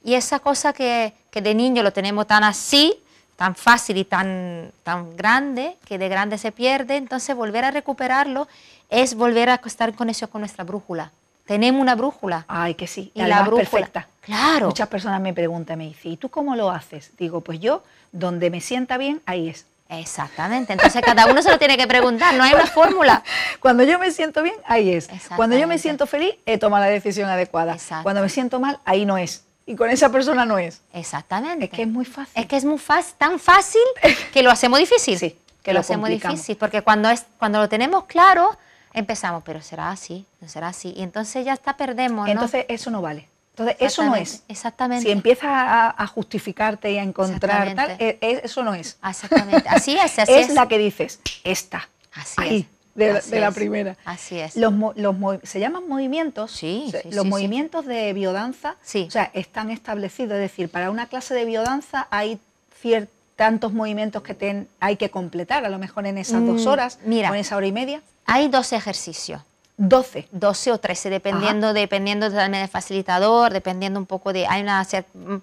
Y esa cosa que, que de niño lo tenemos tan así, tan fácil y tan, tan grande, que de grande se pierde, entonces volver a recuperarlo es volver a estar en conexión con nuestra brújula Tenemos una brújula. Ay, que sí. Y la brújula. perfecta. Claro. Muchas personas me preguntan, me dicen, ¿y tú cómo lo haces? Digo, pues yo, donde me sienta bien, ahí es. Exactamente. Entonces cada uno se lo tiene que preguntar, no hay una fórmula. *laughs* Cuando yo me siento bien, ahí es. Cuando yo me siento feliz, he tomado la decisión adecuada. Cuando me siento mal, ahí no es. Y con esa persona no es. Exactamente. Es que es muy fácil. Es que es muy fácil, tan fácil *laughs* que lo hacemos difícil. Sí, que lo, lo hacemos difícil. Porque cuando, es, cuando lo tenemos claro, empezamos, pero será así, no será así. Y entonces ya está, perdemos, ¿no? Entonces, eso no vale. Entonces, eso no es. Exactamente. Si empiezas a, a justificarte y a encontrar tal, e- e- eso no es. Exactamente. Así es, así *laughs* es, es. la que dices, esta. Así ahí, es. De, la- Así de la es. primera. Así es. Los, los se llaman movimientos. Sí, sí, los sí, sí. movimientos de biodanza, Sí. o sea, están establecidos. Es decir, para una clase de biodanza hay cier- tantos movimientos que ten- hay que completar, a lo mejor en esas dos Mm, horas mira. o en esa hora y media. Hay dos ejercicios. 12. 12 o 13, dependiendo, dependiendo también del facilitador, dependiendo un poco de... Hay una,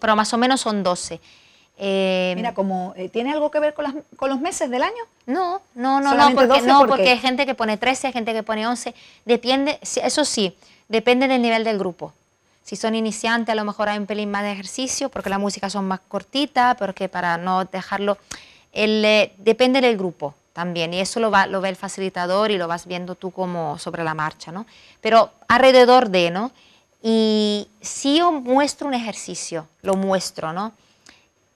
pero más o menos son 12. Eh, Mira, como eh, tiene algo que ver con, las- con los meses del año. No, no, no, no, porque, 12 no porque- porque hay gente que pone 13, hay gente que pone 11. Depende, eso sí, depende del nivel del grupo. Si son iniciantes, a lo mejor hay un pelín más de ejercicio, porque las músicas son más cortitas, porque para no dejarlo. Eh, depende del grupo también, y eso lo, va, lo ve el facilitador y lo vas viendo tú como sobre la marcha, ¿no? Pero alrededor de, ¿no? Y si yo muestro un ejercicio, lo muestro, ¿no?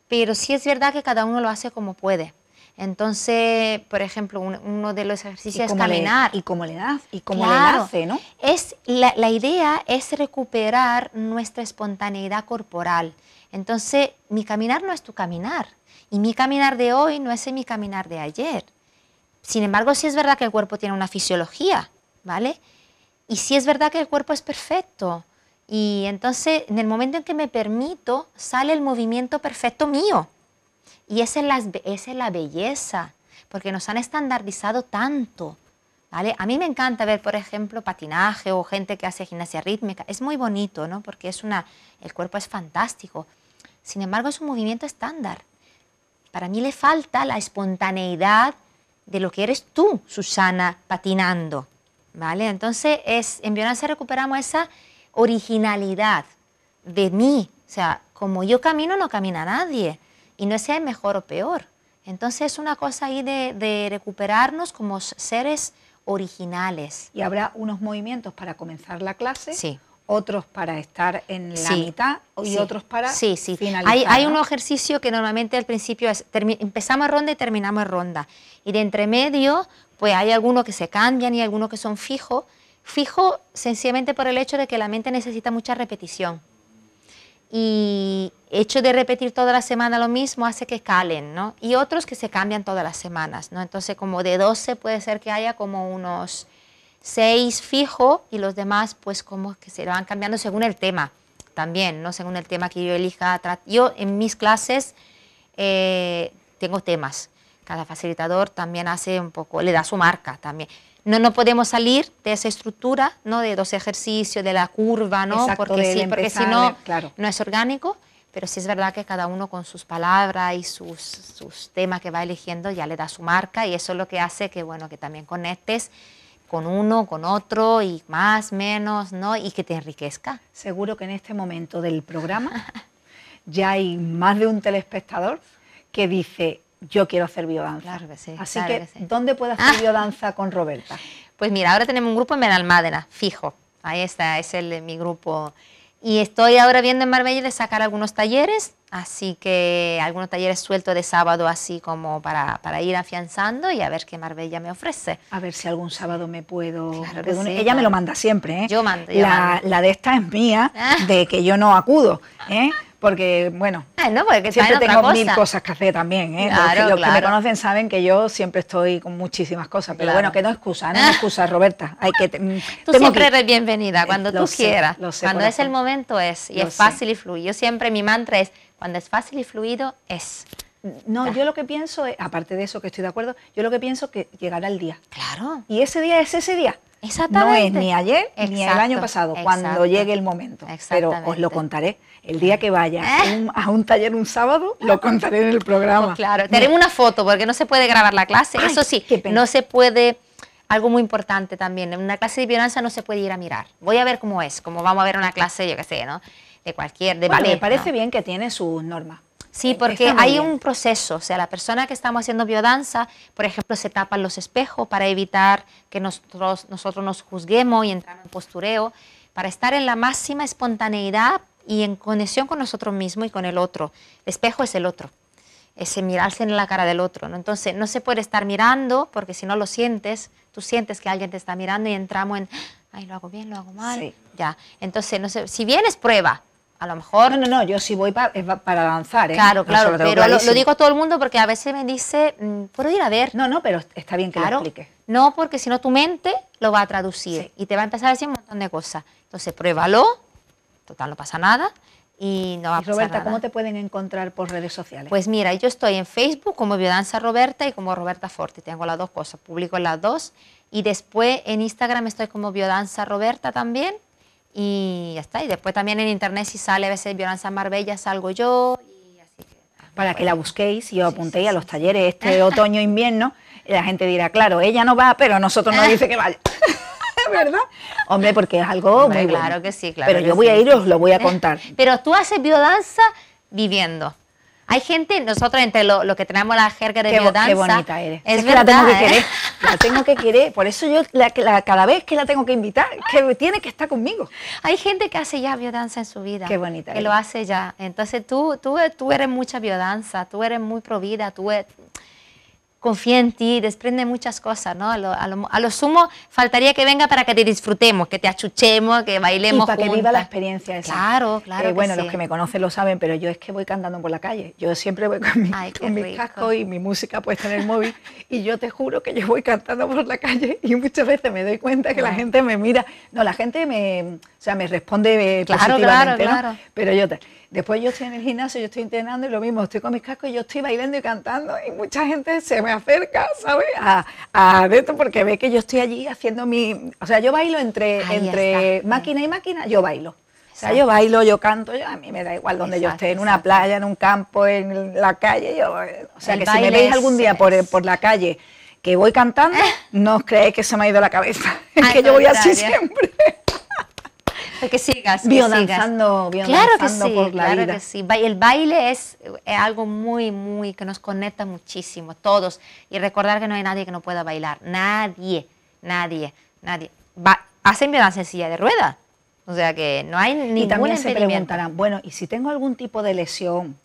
pero sí es verdad que cada uno lo hace como puede. Entonces, por ejemplo, un- uno de los ejercicios es le- caminar. y cómo le nace, y cómo Claro. le nace, ¿no? Es, la, la idea es recuperar nuestra espontaneidad corporal. Entonces, mi caminar no es tu caminar. Y mi caminar de hoy no es mi caminar de ayer. Sin embargo, sí es verdad que el cuerpo tiene una fisiología, ¿vale? Y sí es verdad que el cuerpo es perfecto. Y entonces, en el momento en que me permito, sale el movimiento perfecto mío. Y esa es, la, esa es la belleza, porque nos han estandarizado tanto. ¿vale? A mí me encanta ver, por ejemplo, patinaje o gente que hace gimnasia rítmica. Es muy bonito, ¿no? Porque es una, el cuerpo es fantástico. Sin embargo, es un movimiento estándar. Para mí le falta la espontaneidad de lo que eres tú, Susana, patinando. ¿Vale? Entonces, es, en Bionanza recuperamos esa originalidad de mí. O sea, como yo camino, no camina nadie. Y no sea mejor o peor. Entonces, es una cosa ahí de, de recuperarnos como seres originales. Y habrá unos movimientos para comenzar la clase, Sí. otros para estar en la Sí, mitad y sí. otros para sí, sí. finalizar. Hay, hay ¿no? un ejercicio que normalmente al principio es, empezamos ronda y terminamos ronda. Y de entre medio, pues hay algunos que se cambian y algunos que son fijos. Fijo sencillamente por el hecho de que la mente necesita mucha repetición. Y hecho de repetir toda la semana lo mismo hace que calen, ¿no? Y otros que se cambian todas las semanas, ¿no? Entonces como de 12 puede ser que haya como unos 6 fijo y los demás pues como que se van cambiando según el tema también, ¿no? Según el tema que yo elija. Yo en mis clases eh, tengo temas. Cada facilitador también hace un poco, le da su marca también. No, no podemos salir de esa estructura, ¿no? De dos ejercicios, de la curva, ¿no? Exacto, porque sí, porque si no, claro. no es orgánico, pero sí es verdad que cada uno con sus palabras y sus, sus temas que va eligiendo ya le da su marca y eso es lo que hace que, bueno, que también conectes con uno, con otro y más, menos, ¿no? Y que te enriquezca. Seguro que en este momento del programa *laughs* ya hay más de un telespectador que dice, yo quiero hacer biodanza. Claro que sí, Así claro que, que sí. ¿dónde puede hacer Ah. biodanza con Roberta? Pues mira, ahora tenemos un grupo en Benalmádena, fijo. Ahí está, es el de mi grupo. Y estoy ahora viendo en Marbella de sacar algunos talleres, así que algunos talleres sueltos de sábado, así como para, para ir afianzando y a ver qué Marbella me ofrece. A ver si algún sábado me puedo... Claro que puedo sí, Ella claro. me lo manda siempre, ¿eh? Yo mando, yo la, mando. la de esta es mía, Ah. de que yo no acudo, ¿eh? Porque, bueno, Ah, no, porque siempre tengo cosa. mil cosas que hacer también, ¿eh? Los que- Claro, los, que me conocen saben que yo siempre estoy con muchísimas cosas, pero Claro. bueno, que no excusa, no excusa, Roberta. Hay que... mm, Tú siempre que- eres bienvenida, cuando lo tú sé, quieras. sé, cuando es el momento es, y Lo es sé. fácil y fluido. Yo siempre, mi mantra es, cuando es fácil y fluido, es. No, yo lo que pienso, es, aparte de eso que estoy de acuerdo, yo lo que pienso es que llegará el día. Claro. Y ese día es ese día. No Exactamente. es ni ayer ni el año pasado, cuando llegue el momento. Pero os lo contaré. El día que vaya a un, a un taller un sábado, lo contaré en el programa. Pues claro, tenemos una foto porque no se puede grabar la clase. Ay, Eso sí, no se puede algo muy importante también, en una clase de biodanza no se puede ir a mirar. Voy a ver cómo es, como vamos a ver una clase, yo qué sé, ¿no? De cualquier, de Bueno, ballet. me parece ¿no? bien que tiene sus normas. Sí, Eh, porque hay bien. un proceso, o sea, la persona que estamos haciendo biodanza, por ejemplo, se tapan los espejos para evitar que nosotros, nosotros nos juzguemos y entramos en postureo, para estar en la máxima espontaneidad y en conexión con nosotros mismos y con el otro. El espejo es el otro, es el mirarse en la cara del otro, ¿no? Entonces, no se puede estar mirando, porque si no lo sientes, tú sientes que alguien te está mirando y entramos en, ay, lo hago bien, lo hago mal, Sí. ya. Entonces, no sé, si vienes, prueba. A lo mejor No, no, no, yo sí voy pa- para danzar, ¿eh? Claro, claro, lo pero lo, lo digo a todo el mundo porque a veces me dice, mm, ¿puedo ir a ver? No, no, pero está bien que claro, lo expliques. no, porque si no tu mente lo va a traducir Sí. y te va a empezar a decir un montón de cosas. Entonces, pruébalo, total, no pasa nada y no va a Y pasar Roberta, nada. ¿cómo te pueden encontrar por redes sociales? Pues mira, yo estoy en Facebook como Biodanza Roberta y como Roberta Forti, tengo las dos cosas, publico las dos. Y después en Instagram estoy como Biodanza Roberta también. Y ya está. Y después también en internet si sale a veces Biodanza Marbella salgo yo. Y así que, ah, para que la busquéis y os apuntéis sí, a los talleres este otoño-invierno, la gente dirá, claro, ella no va, pero nosotros nos *laughs* dice que vaya. *laughs* ¿Verdad? Hombre, porque es algo Hombre, muy bueno. claro que sí, claro Pero yo voy a ir y os lo voy a contar. *laughs* Pero tú haces biodanza viviendo. Hay gente, nosotros entre lo, lo que tenemos la jerga de Qué, biodanza. qué bonita eres. Es, Es que la verdad, tengo que ¿eh? querer. *laughs* La tengo que querer. Por eso yo la- la- cada vez que la tengo que invitar, que tiene que estar conmigo. Hay gente que hace ya biodanza en su vida. Qué bonita Que eres. lo hace ya. Entonces tú, tú, tú eres mucha biodanza, tú eres muy provida, tú eres- confía en ti, desprende muchas cosas, ¿no? A lo, a lo- a lo sumo faltaría que venga para que te disfrutemos, que te achuchemos, que bailemos y para que viva la experiencia esa. Claro, claro Eh, que bueno, sí. los que me conocen lo saben, pero yo es que voy cantando por la calle. Yo siempre voy con mi, Ay, con mi rico. casco y mi música puesta en el móvil. *laughs* Y yo te juro que yo voy cantando por la calle y muchas veces me doy cuenta que la gente me mira. No, la gente me, o sea, me responde eh, Claro, positivamente, claro, ¿no? claro. Pero yo te- después yo estoy en el gimnasio, yo estoy entrenando y lo mismo, estoy con mis cascos y yo estoy bailando y cantando y mucha gente se me acerca, ¿sabes? A, a de esto porque ve que yo estoy allí haciendo mi, o sea, yo bailo entre, Ahí entre está. máquina y máquina, yo bailo. O sea, yo bailo, yo canto, yo, a mí me da igual donde yo esté, en una exacto. playa, en un campo, en la calle, yo, eh, o sea, El que si me veis algún día por, es- por la calle que voy cantando, no os creéis que se me ha ido la cabeza, *laughs* es que yo voy así siempre. Que sigas, Biodanzando, sigas. Claro que sí, por la claro vida. que sí. El baile es, es algo muy, muy, que nos conecta muchísimo, todos. Y recordar que no hay nadie que no pueda bailar. Nadie, nadie, nadie. Va, hacen biodanza en silla de ruedas. O sea que no hay ningún Y también se preguntarán, bueno, ¿y si tengo algún tipo de lesión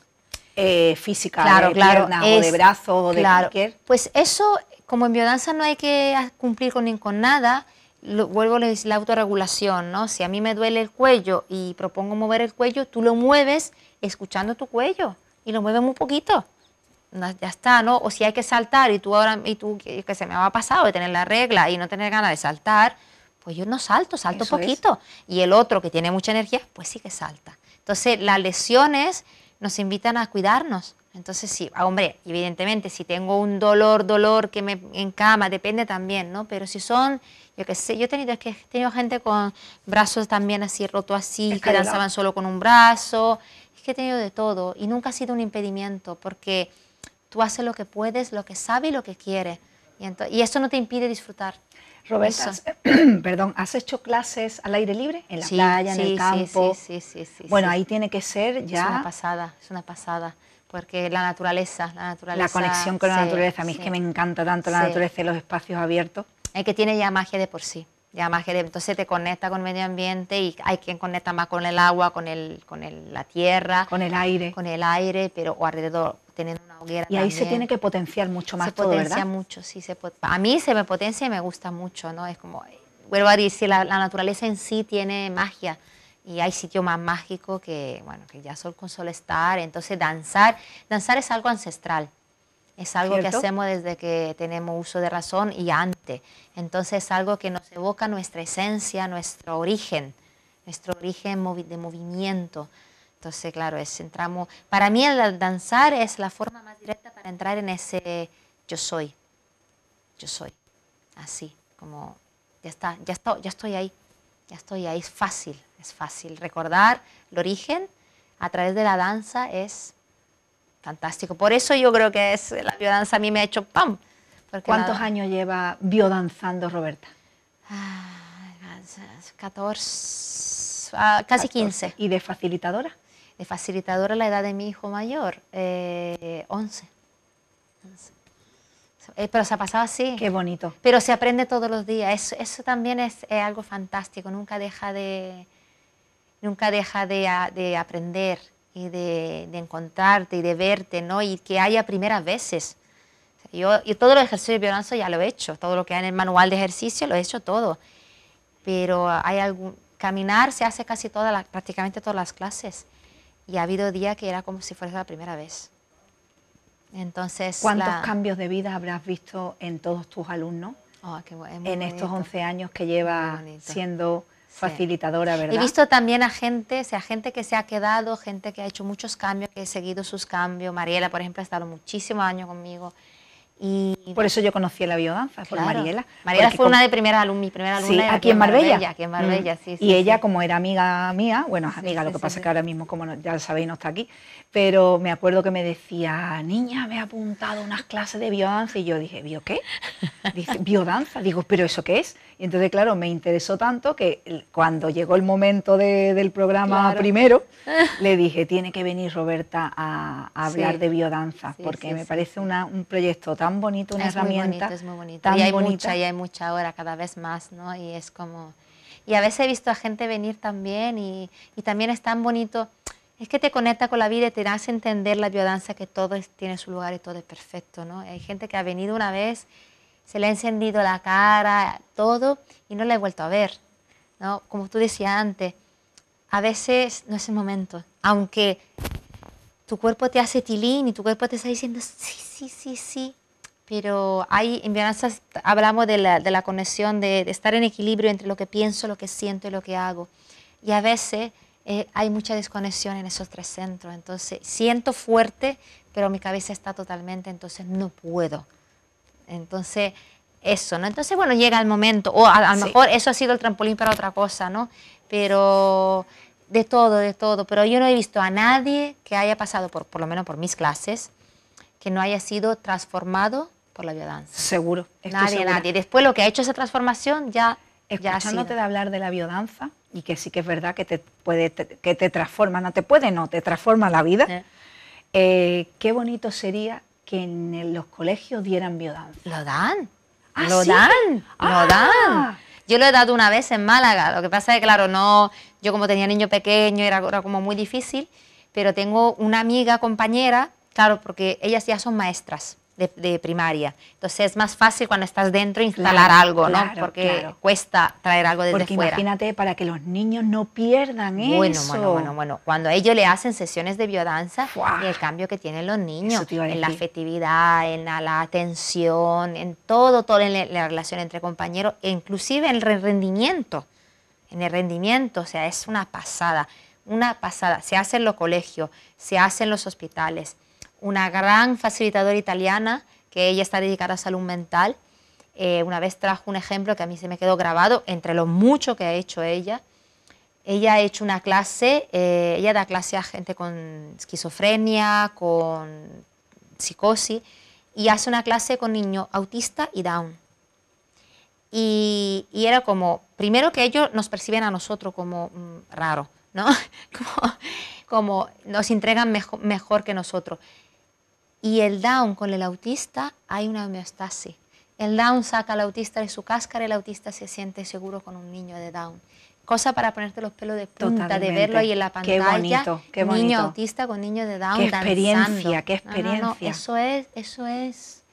eh, física, Claro, de claro. pierna o de es- brazo o de claro. cualquier? Pues eso, como en biodanza no hay que cumplir con, con nada, lo- vuelvo a decir, la autorregulación, ¿no? Si a mí me duele el cuello y propongo mover el cuello, tú lo mueves escuchando tu cuello y lo mueves muy poquito. No, ya está, ¿no? O si hay que saltar y tú ahora, y tú, que, se me ha pasado de tener la regla y no tener ganas de saltar, pues yo no salto, salto Eso es. poquito. Y el otro que tiene mucha energía, pues sí que salta. Entonces, las lesiones nos invitan a cuidarnos. Entonces, sí, ah, hombre, evidentemente, si tengo un dolor, dolor que me en cama, depende también, ¿no? Pero si son, yo qué sé, yo he tenido, es que he tenido gente con brazos también así, roto así, que Escalera. danzaban solo con un brazo, es que he tenido de todo y nunca ha sido un impedimento porque tú haces lo que puedes, lo que sabes y lo que quieres. Y, ento- y eso no te impide disfrutar. Roberta, *clears throat* perdón, ¿has hecho clases al aire libre? ¿En la Sí, playa, sí, en el campo? Sí, sí, sí, sí, bueno, ahí tiene que ser Es una ya pasada, es una pasada. Porque la naturaleza, la naturaleza. la conexión con la sí, naturaleza. A mí es sí. que me encanta tanto la Sí. naturaleza y los espacios abiertos. Es que tiene ya magia de por sí. Ya magia de, entonces te conecta con el medio ambiente y hay quien conecta más con el agua, con, el, con el, la tierra, Con el aire. con el aire, pero o alrededor, teniendo una hoguera. Y ahí se también. tiene que potenciar mucho más se todo, potencia ¿verdad? mucho, sí. Se a mí se me potencia y me gusta mucho, ¿no? Es como, vuelvo a decir, la, la naturaleza en sí tiene magia y hay sitio más mágico que, bueno, que ya Sol con Sol estar. Entonces, danzar, danzar es algo ancestral. Es algo ¿Cierto? que hacemos desde que tenemos uso de razón y antes. Entonces, es algo que nos evoca nuestra esencia, nuestro origen, nuestro origen movi- de movimiento. Entonces, claro, es, entramos. Para mí, el danzar es la forma más directa para entrar en ese yo soy. Yo soy. Así, como ya está, ya, está, ya estoy ahí. Ya estoy ahí. Es fácil, es fácil. Recordar el origen a través de la danza es fantástico. Por eso yo creo que es, la biodanza a mí me ha hecho ¡pam! ¿Cuántos años lleva biodanzando Roberta? Ah, 14, ah, casi 15. ¿Y de facilitadora? De facilitadora la edad de mi hijo mayor, 11. Eh, eh, pero se ha pasado así. Qué bonito. Pero se aprende todos los días. Eso, también es, algo fantástico. Nunca deja de, nunca deja de, aprender y de, encontrarte y de verte, ¿no? Y que haya primeras veces. Yo, yo todo los ejercicios de violencia ya lo he hecho. Todo lo que hay en el manual de ejercicio lo he hecho todo. Pero hay algún, caminar se hace casi todas, prácticamente todas las clases. Y ha habido días que era como si fuera la primera vez. Entonces, ¿Cuántos cambios de vida habrás visto en todos tus alumnos oh, en estos 11 años que lleva siendo facilitadora, verdad? He visto también a gente, o sea, gente que se ha quedado, gente que ha hecho muchos cambios, que he seguido sus cambios. Mariela, por ejemplo, ha estado muchísimos años conmigo. Y, por eso yo conocí la biodanza, por Mariela. Mariela fue una de primeras alumnas, mi primera alumna. Sí, aquí, en Marbella. Aquí en Marbella, mm. sí, Y ella, como era amiga mía, bueno, es amiga, lo que pasa es que ahora mismo, como ya sabéis, no está aquí, pero me acuerdo que me decía, niña, me he apuntado a unas clases de biodanza, y yo dije, ¿bio qué? Dice, biodanza. Digo, ¿pero eso qué es? Y entonces, claro, me interesó tanto que cuando llegó el momento del programa primero, *laughs* le dije, tiene que venir Roberta a, hablar de biodanza, porque me parece un proyecto tan bonito, una herramienta. Muy bonito, es muy bonito. y hay mucha, y hay mucha ahora, cada vez más, ¿no? Y es como... Y a veces he visto a gente venir también y, y también es tan bonito, es que te conecta con la vida y te hace entender la biodanza, que todo tiene su lugar y todo es perfecto, ¿no? Hay gente que ha venido una vez se le ha encendido la cara, todo, y no la he vuelto a ver. ¿no? Como tú decías antes, a veces no es el momento, aunque tu cuerpo te hace tilín y tu cuerpo te está diciendo sí, sí, sí, sí, pero hay, en Biodanzas hablamos de la, de la conexión, de, estar en equilibrio entre lo que pienso, lo que siento y lo que hago. Y a veces eh, hay mucha desconexión en esos tres centros, entonces siento fuerte, pero mi cabeza está totalmente, entonces no puedo. Entonces, eso, ¿no? Entonces, bueno, llega el momento, o a, lo mejor eso ha sido el trampolín para otra cosa, ¿no? Pero de todo, de todo. Pero yo no he visto a nadie que haya pasado, por, por lo menos por mis clases, que no haya sido transformado por la biodanza. Seguro. Nadie, nadie. Después lo que ha hecho esa transformación ya... Escuchándote de hablar de la biodanza, y que sí que es verdad que te puede, que te transforma, no te puede, no, te transforma la vida. Eh, qué bonito sería que en los colegios dieran biodanza. Lo dan. ¿Ah, lo dan, lo ah. dan. Yo lo he dado una vez en Málaga. Lo que pasa es que, claro, no, yo como tenía niño pequeño era, era como muy difícil, pero tengo una amiga, compañera, claro, porque ellas ya son maestras de, primaria. Entonces es más fácil cuando estás dentro instalar algo, ¿no? Porque cuesta traer algo desde Porque fuera. imagínate para que los niños no pierdan bueno, eso. Bueno, bueno, bueno. Cuando ellos le hacen sesiones de biodanza y el cambio que tienen los niños en la afectividad, en la, atención, en todo, todo en la, relación entre compañeros, e inclusive en el rendimiento. En el rendimiento, o sea, es una pasada, una pasada. Se hace en los colegios, se hace en los hospitales una gran facilitadora italiana, que ella está dedicada a salud mental. Eh, una vez trajo un ejemplo que a mí se me quedó grabado, entre lo mucho que ha hecho ella. Ella ha hecho una clase, eh, ella da clase a gente con esquizofrenia, con psicosis, y hace una clase con niños autista y down. Y, era como, primero que ellos nos perciben a nosotros como mm, raro, ¿no? *laughs* como, como, nos entregan mejor, mejor que nosotros. Y el Down con el autista hay una homeostasis. El Down saca al autista de su cáscara y el autista se siente seguro con un niño de Down. Cosa para ponerte los pelos de punta, de verlo ahí en la pantalla. Qué bonito, qué bonito. Niño autista con niño de Down Qué experiencia, qué experiencia. eso es, eso es,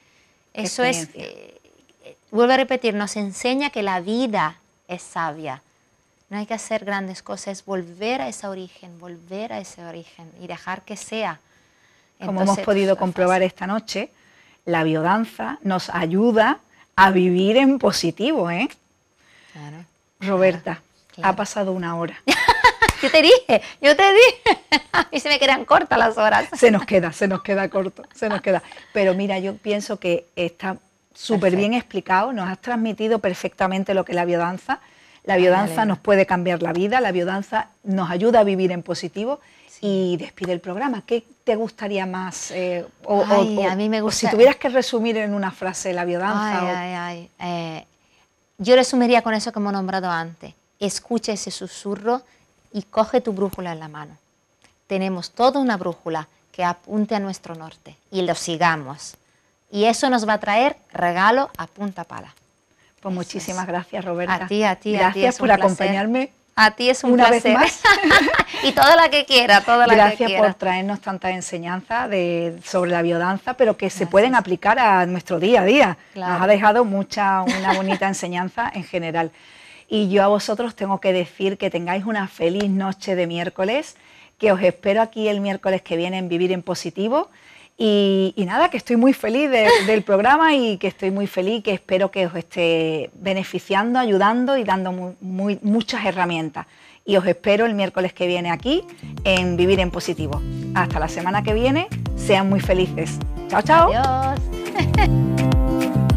eso es, eh, vuelvo a repetir, nos enseña que la vida es sabia. No hay que hacer grandes cosas, es volver a ese origen, volver a ese origen y dejar que sea como hemos podido comprobar esta noche, la biodanza nos ayuda a vivir en positivo, ¿eh? Claro, Roberta, ha pasado una hora. *laughs* yo te dije, yo te dije. *laughs* a mí se me quedan cortas las horas. se nos queda, se nos queda corto, se nos queda. Pero mira, yo pienso que está súper bien explicado, nos has transmitido perfectamente lo que es la biodanza. La biodanza nos puede cambiar la vida, la biodanza nos ayuda a vivir en positivo y despide el programa. ¿Qué te gustaría más? Eh, o, a mí me gusta... si tuvieras que resumir en una frase la biodanza. Ay, ay, ay. yo resumiría con eso que hemos nombrado antes. Escucha ese susurro y coge tu brújula en la mano. Tenemos toda una brújula que apunte a nuestro norte y lo sigamos. Y eso nos va a traer regalo a punta pala. Pues muchísimas gracias, Roberta. A ti, a ti, gracias a ti. por acompañarme. A ti es un una placer. Vez más. *laughs* y toda la que quiera, toda la gracias que quiera. por traernos tantas enseñanzas de, sobre la biodanza, pero que se pueden aplicar a nuestro día a día. Nos ha dejado mucha, una *laughs* bonita enseñanza en general. Y yo a vosotros tengo que decir que tengáis una feliz noche de miércoles, que os espero aquí el miércoles que viene en Vivir en Positivo y, nada, que estoy muy feliz del programa y que estoy muy feliz, que espero que os esté beneficiando, ayudando y dando muchas herramientas. Y os espero el miércoles que viene aquí en Vivir en Positivo. Hasta la semana que viene, sean muy felices. Chao, chao. Adiós. *laughs*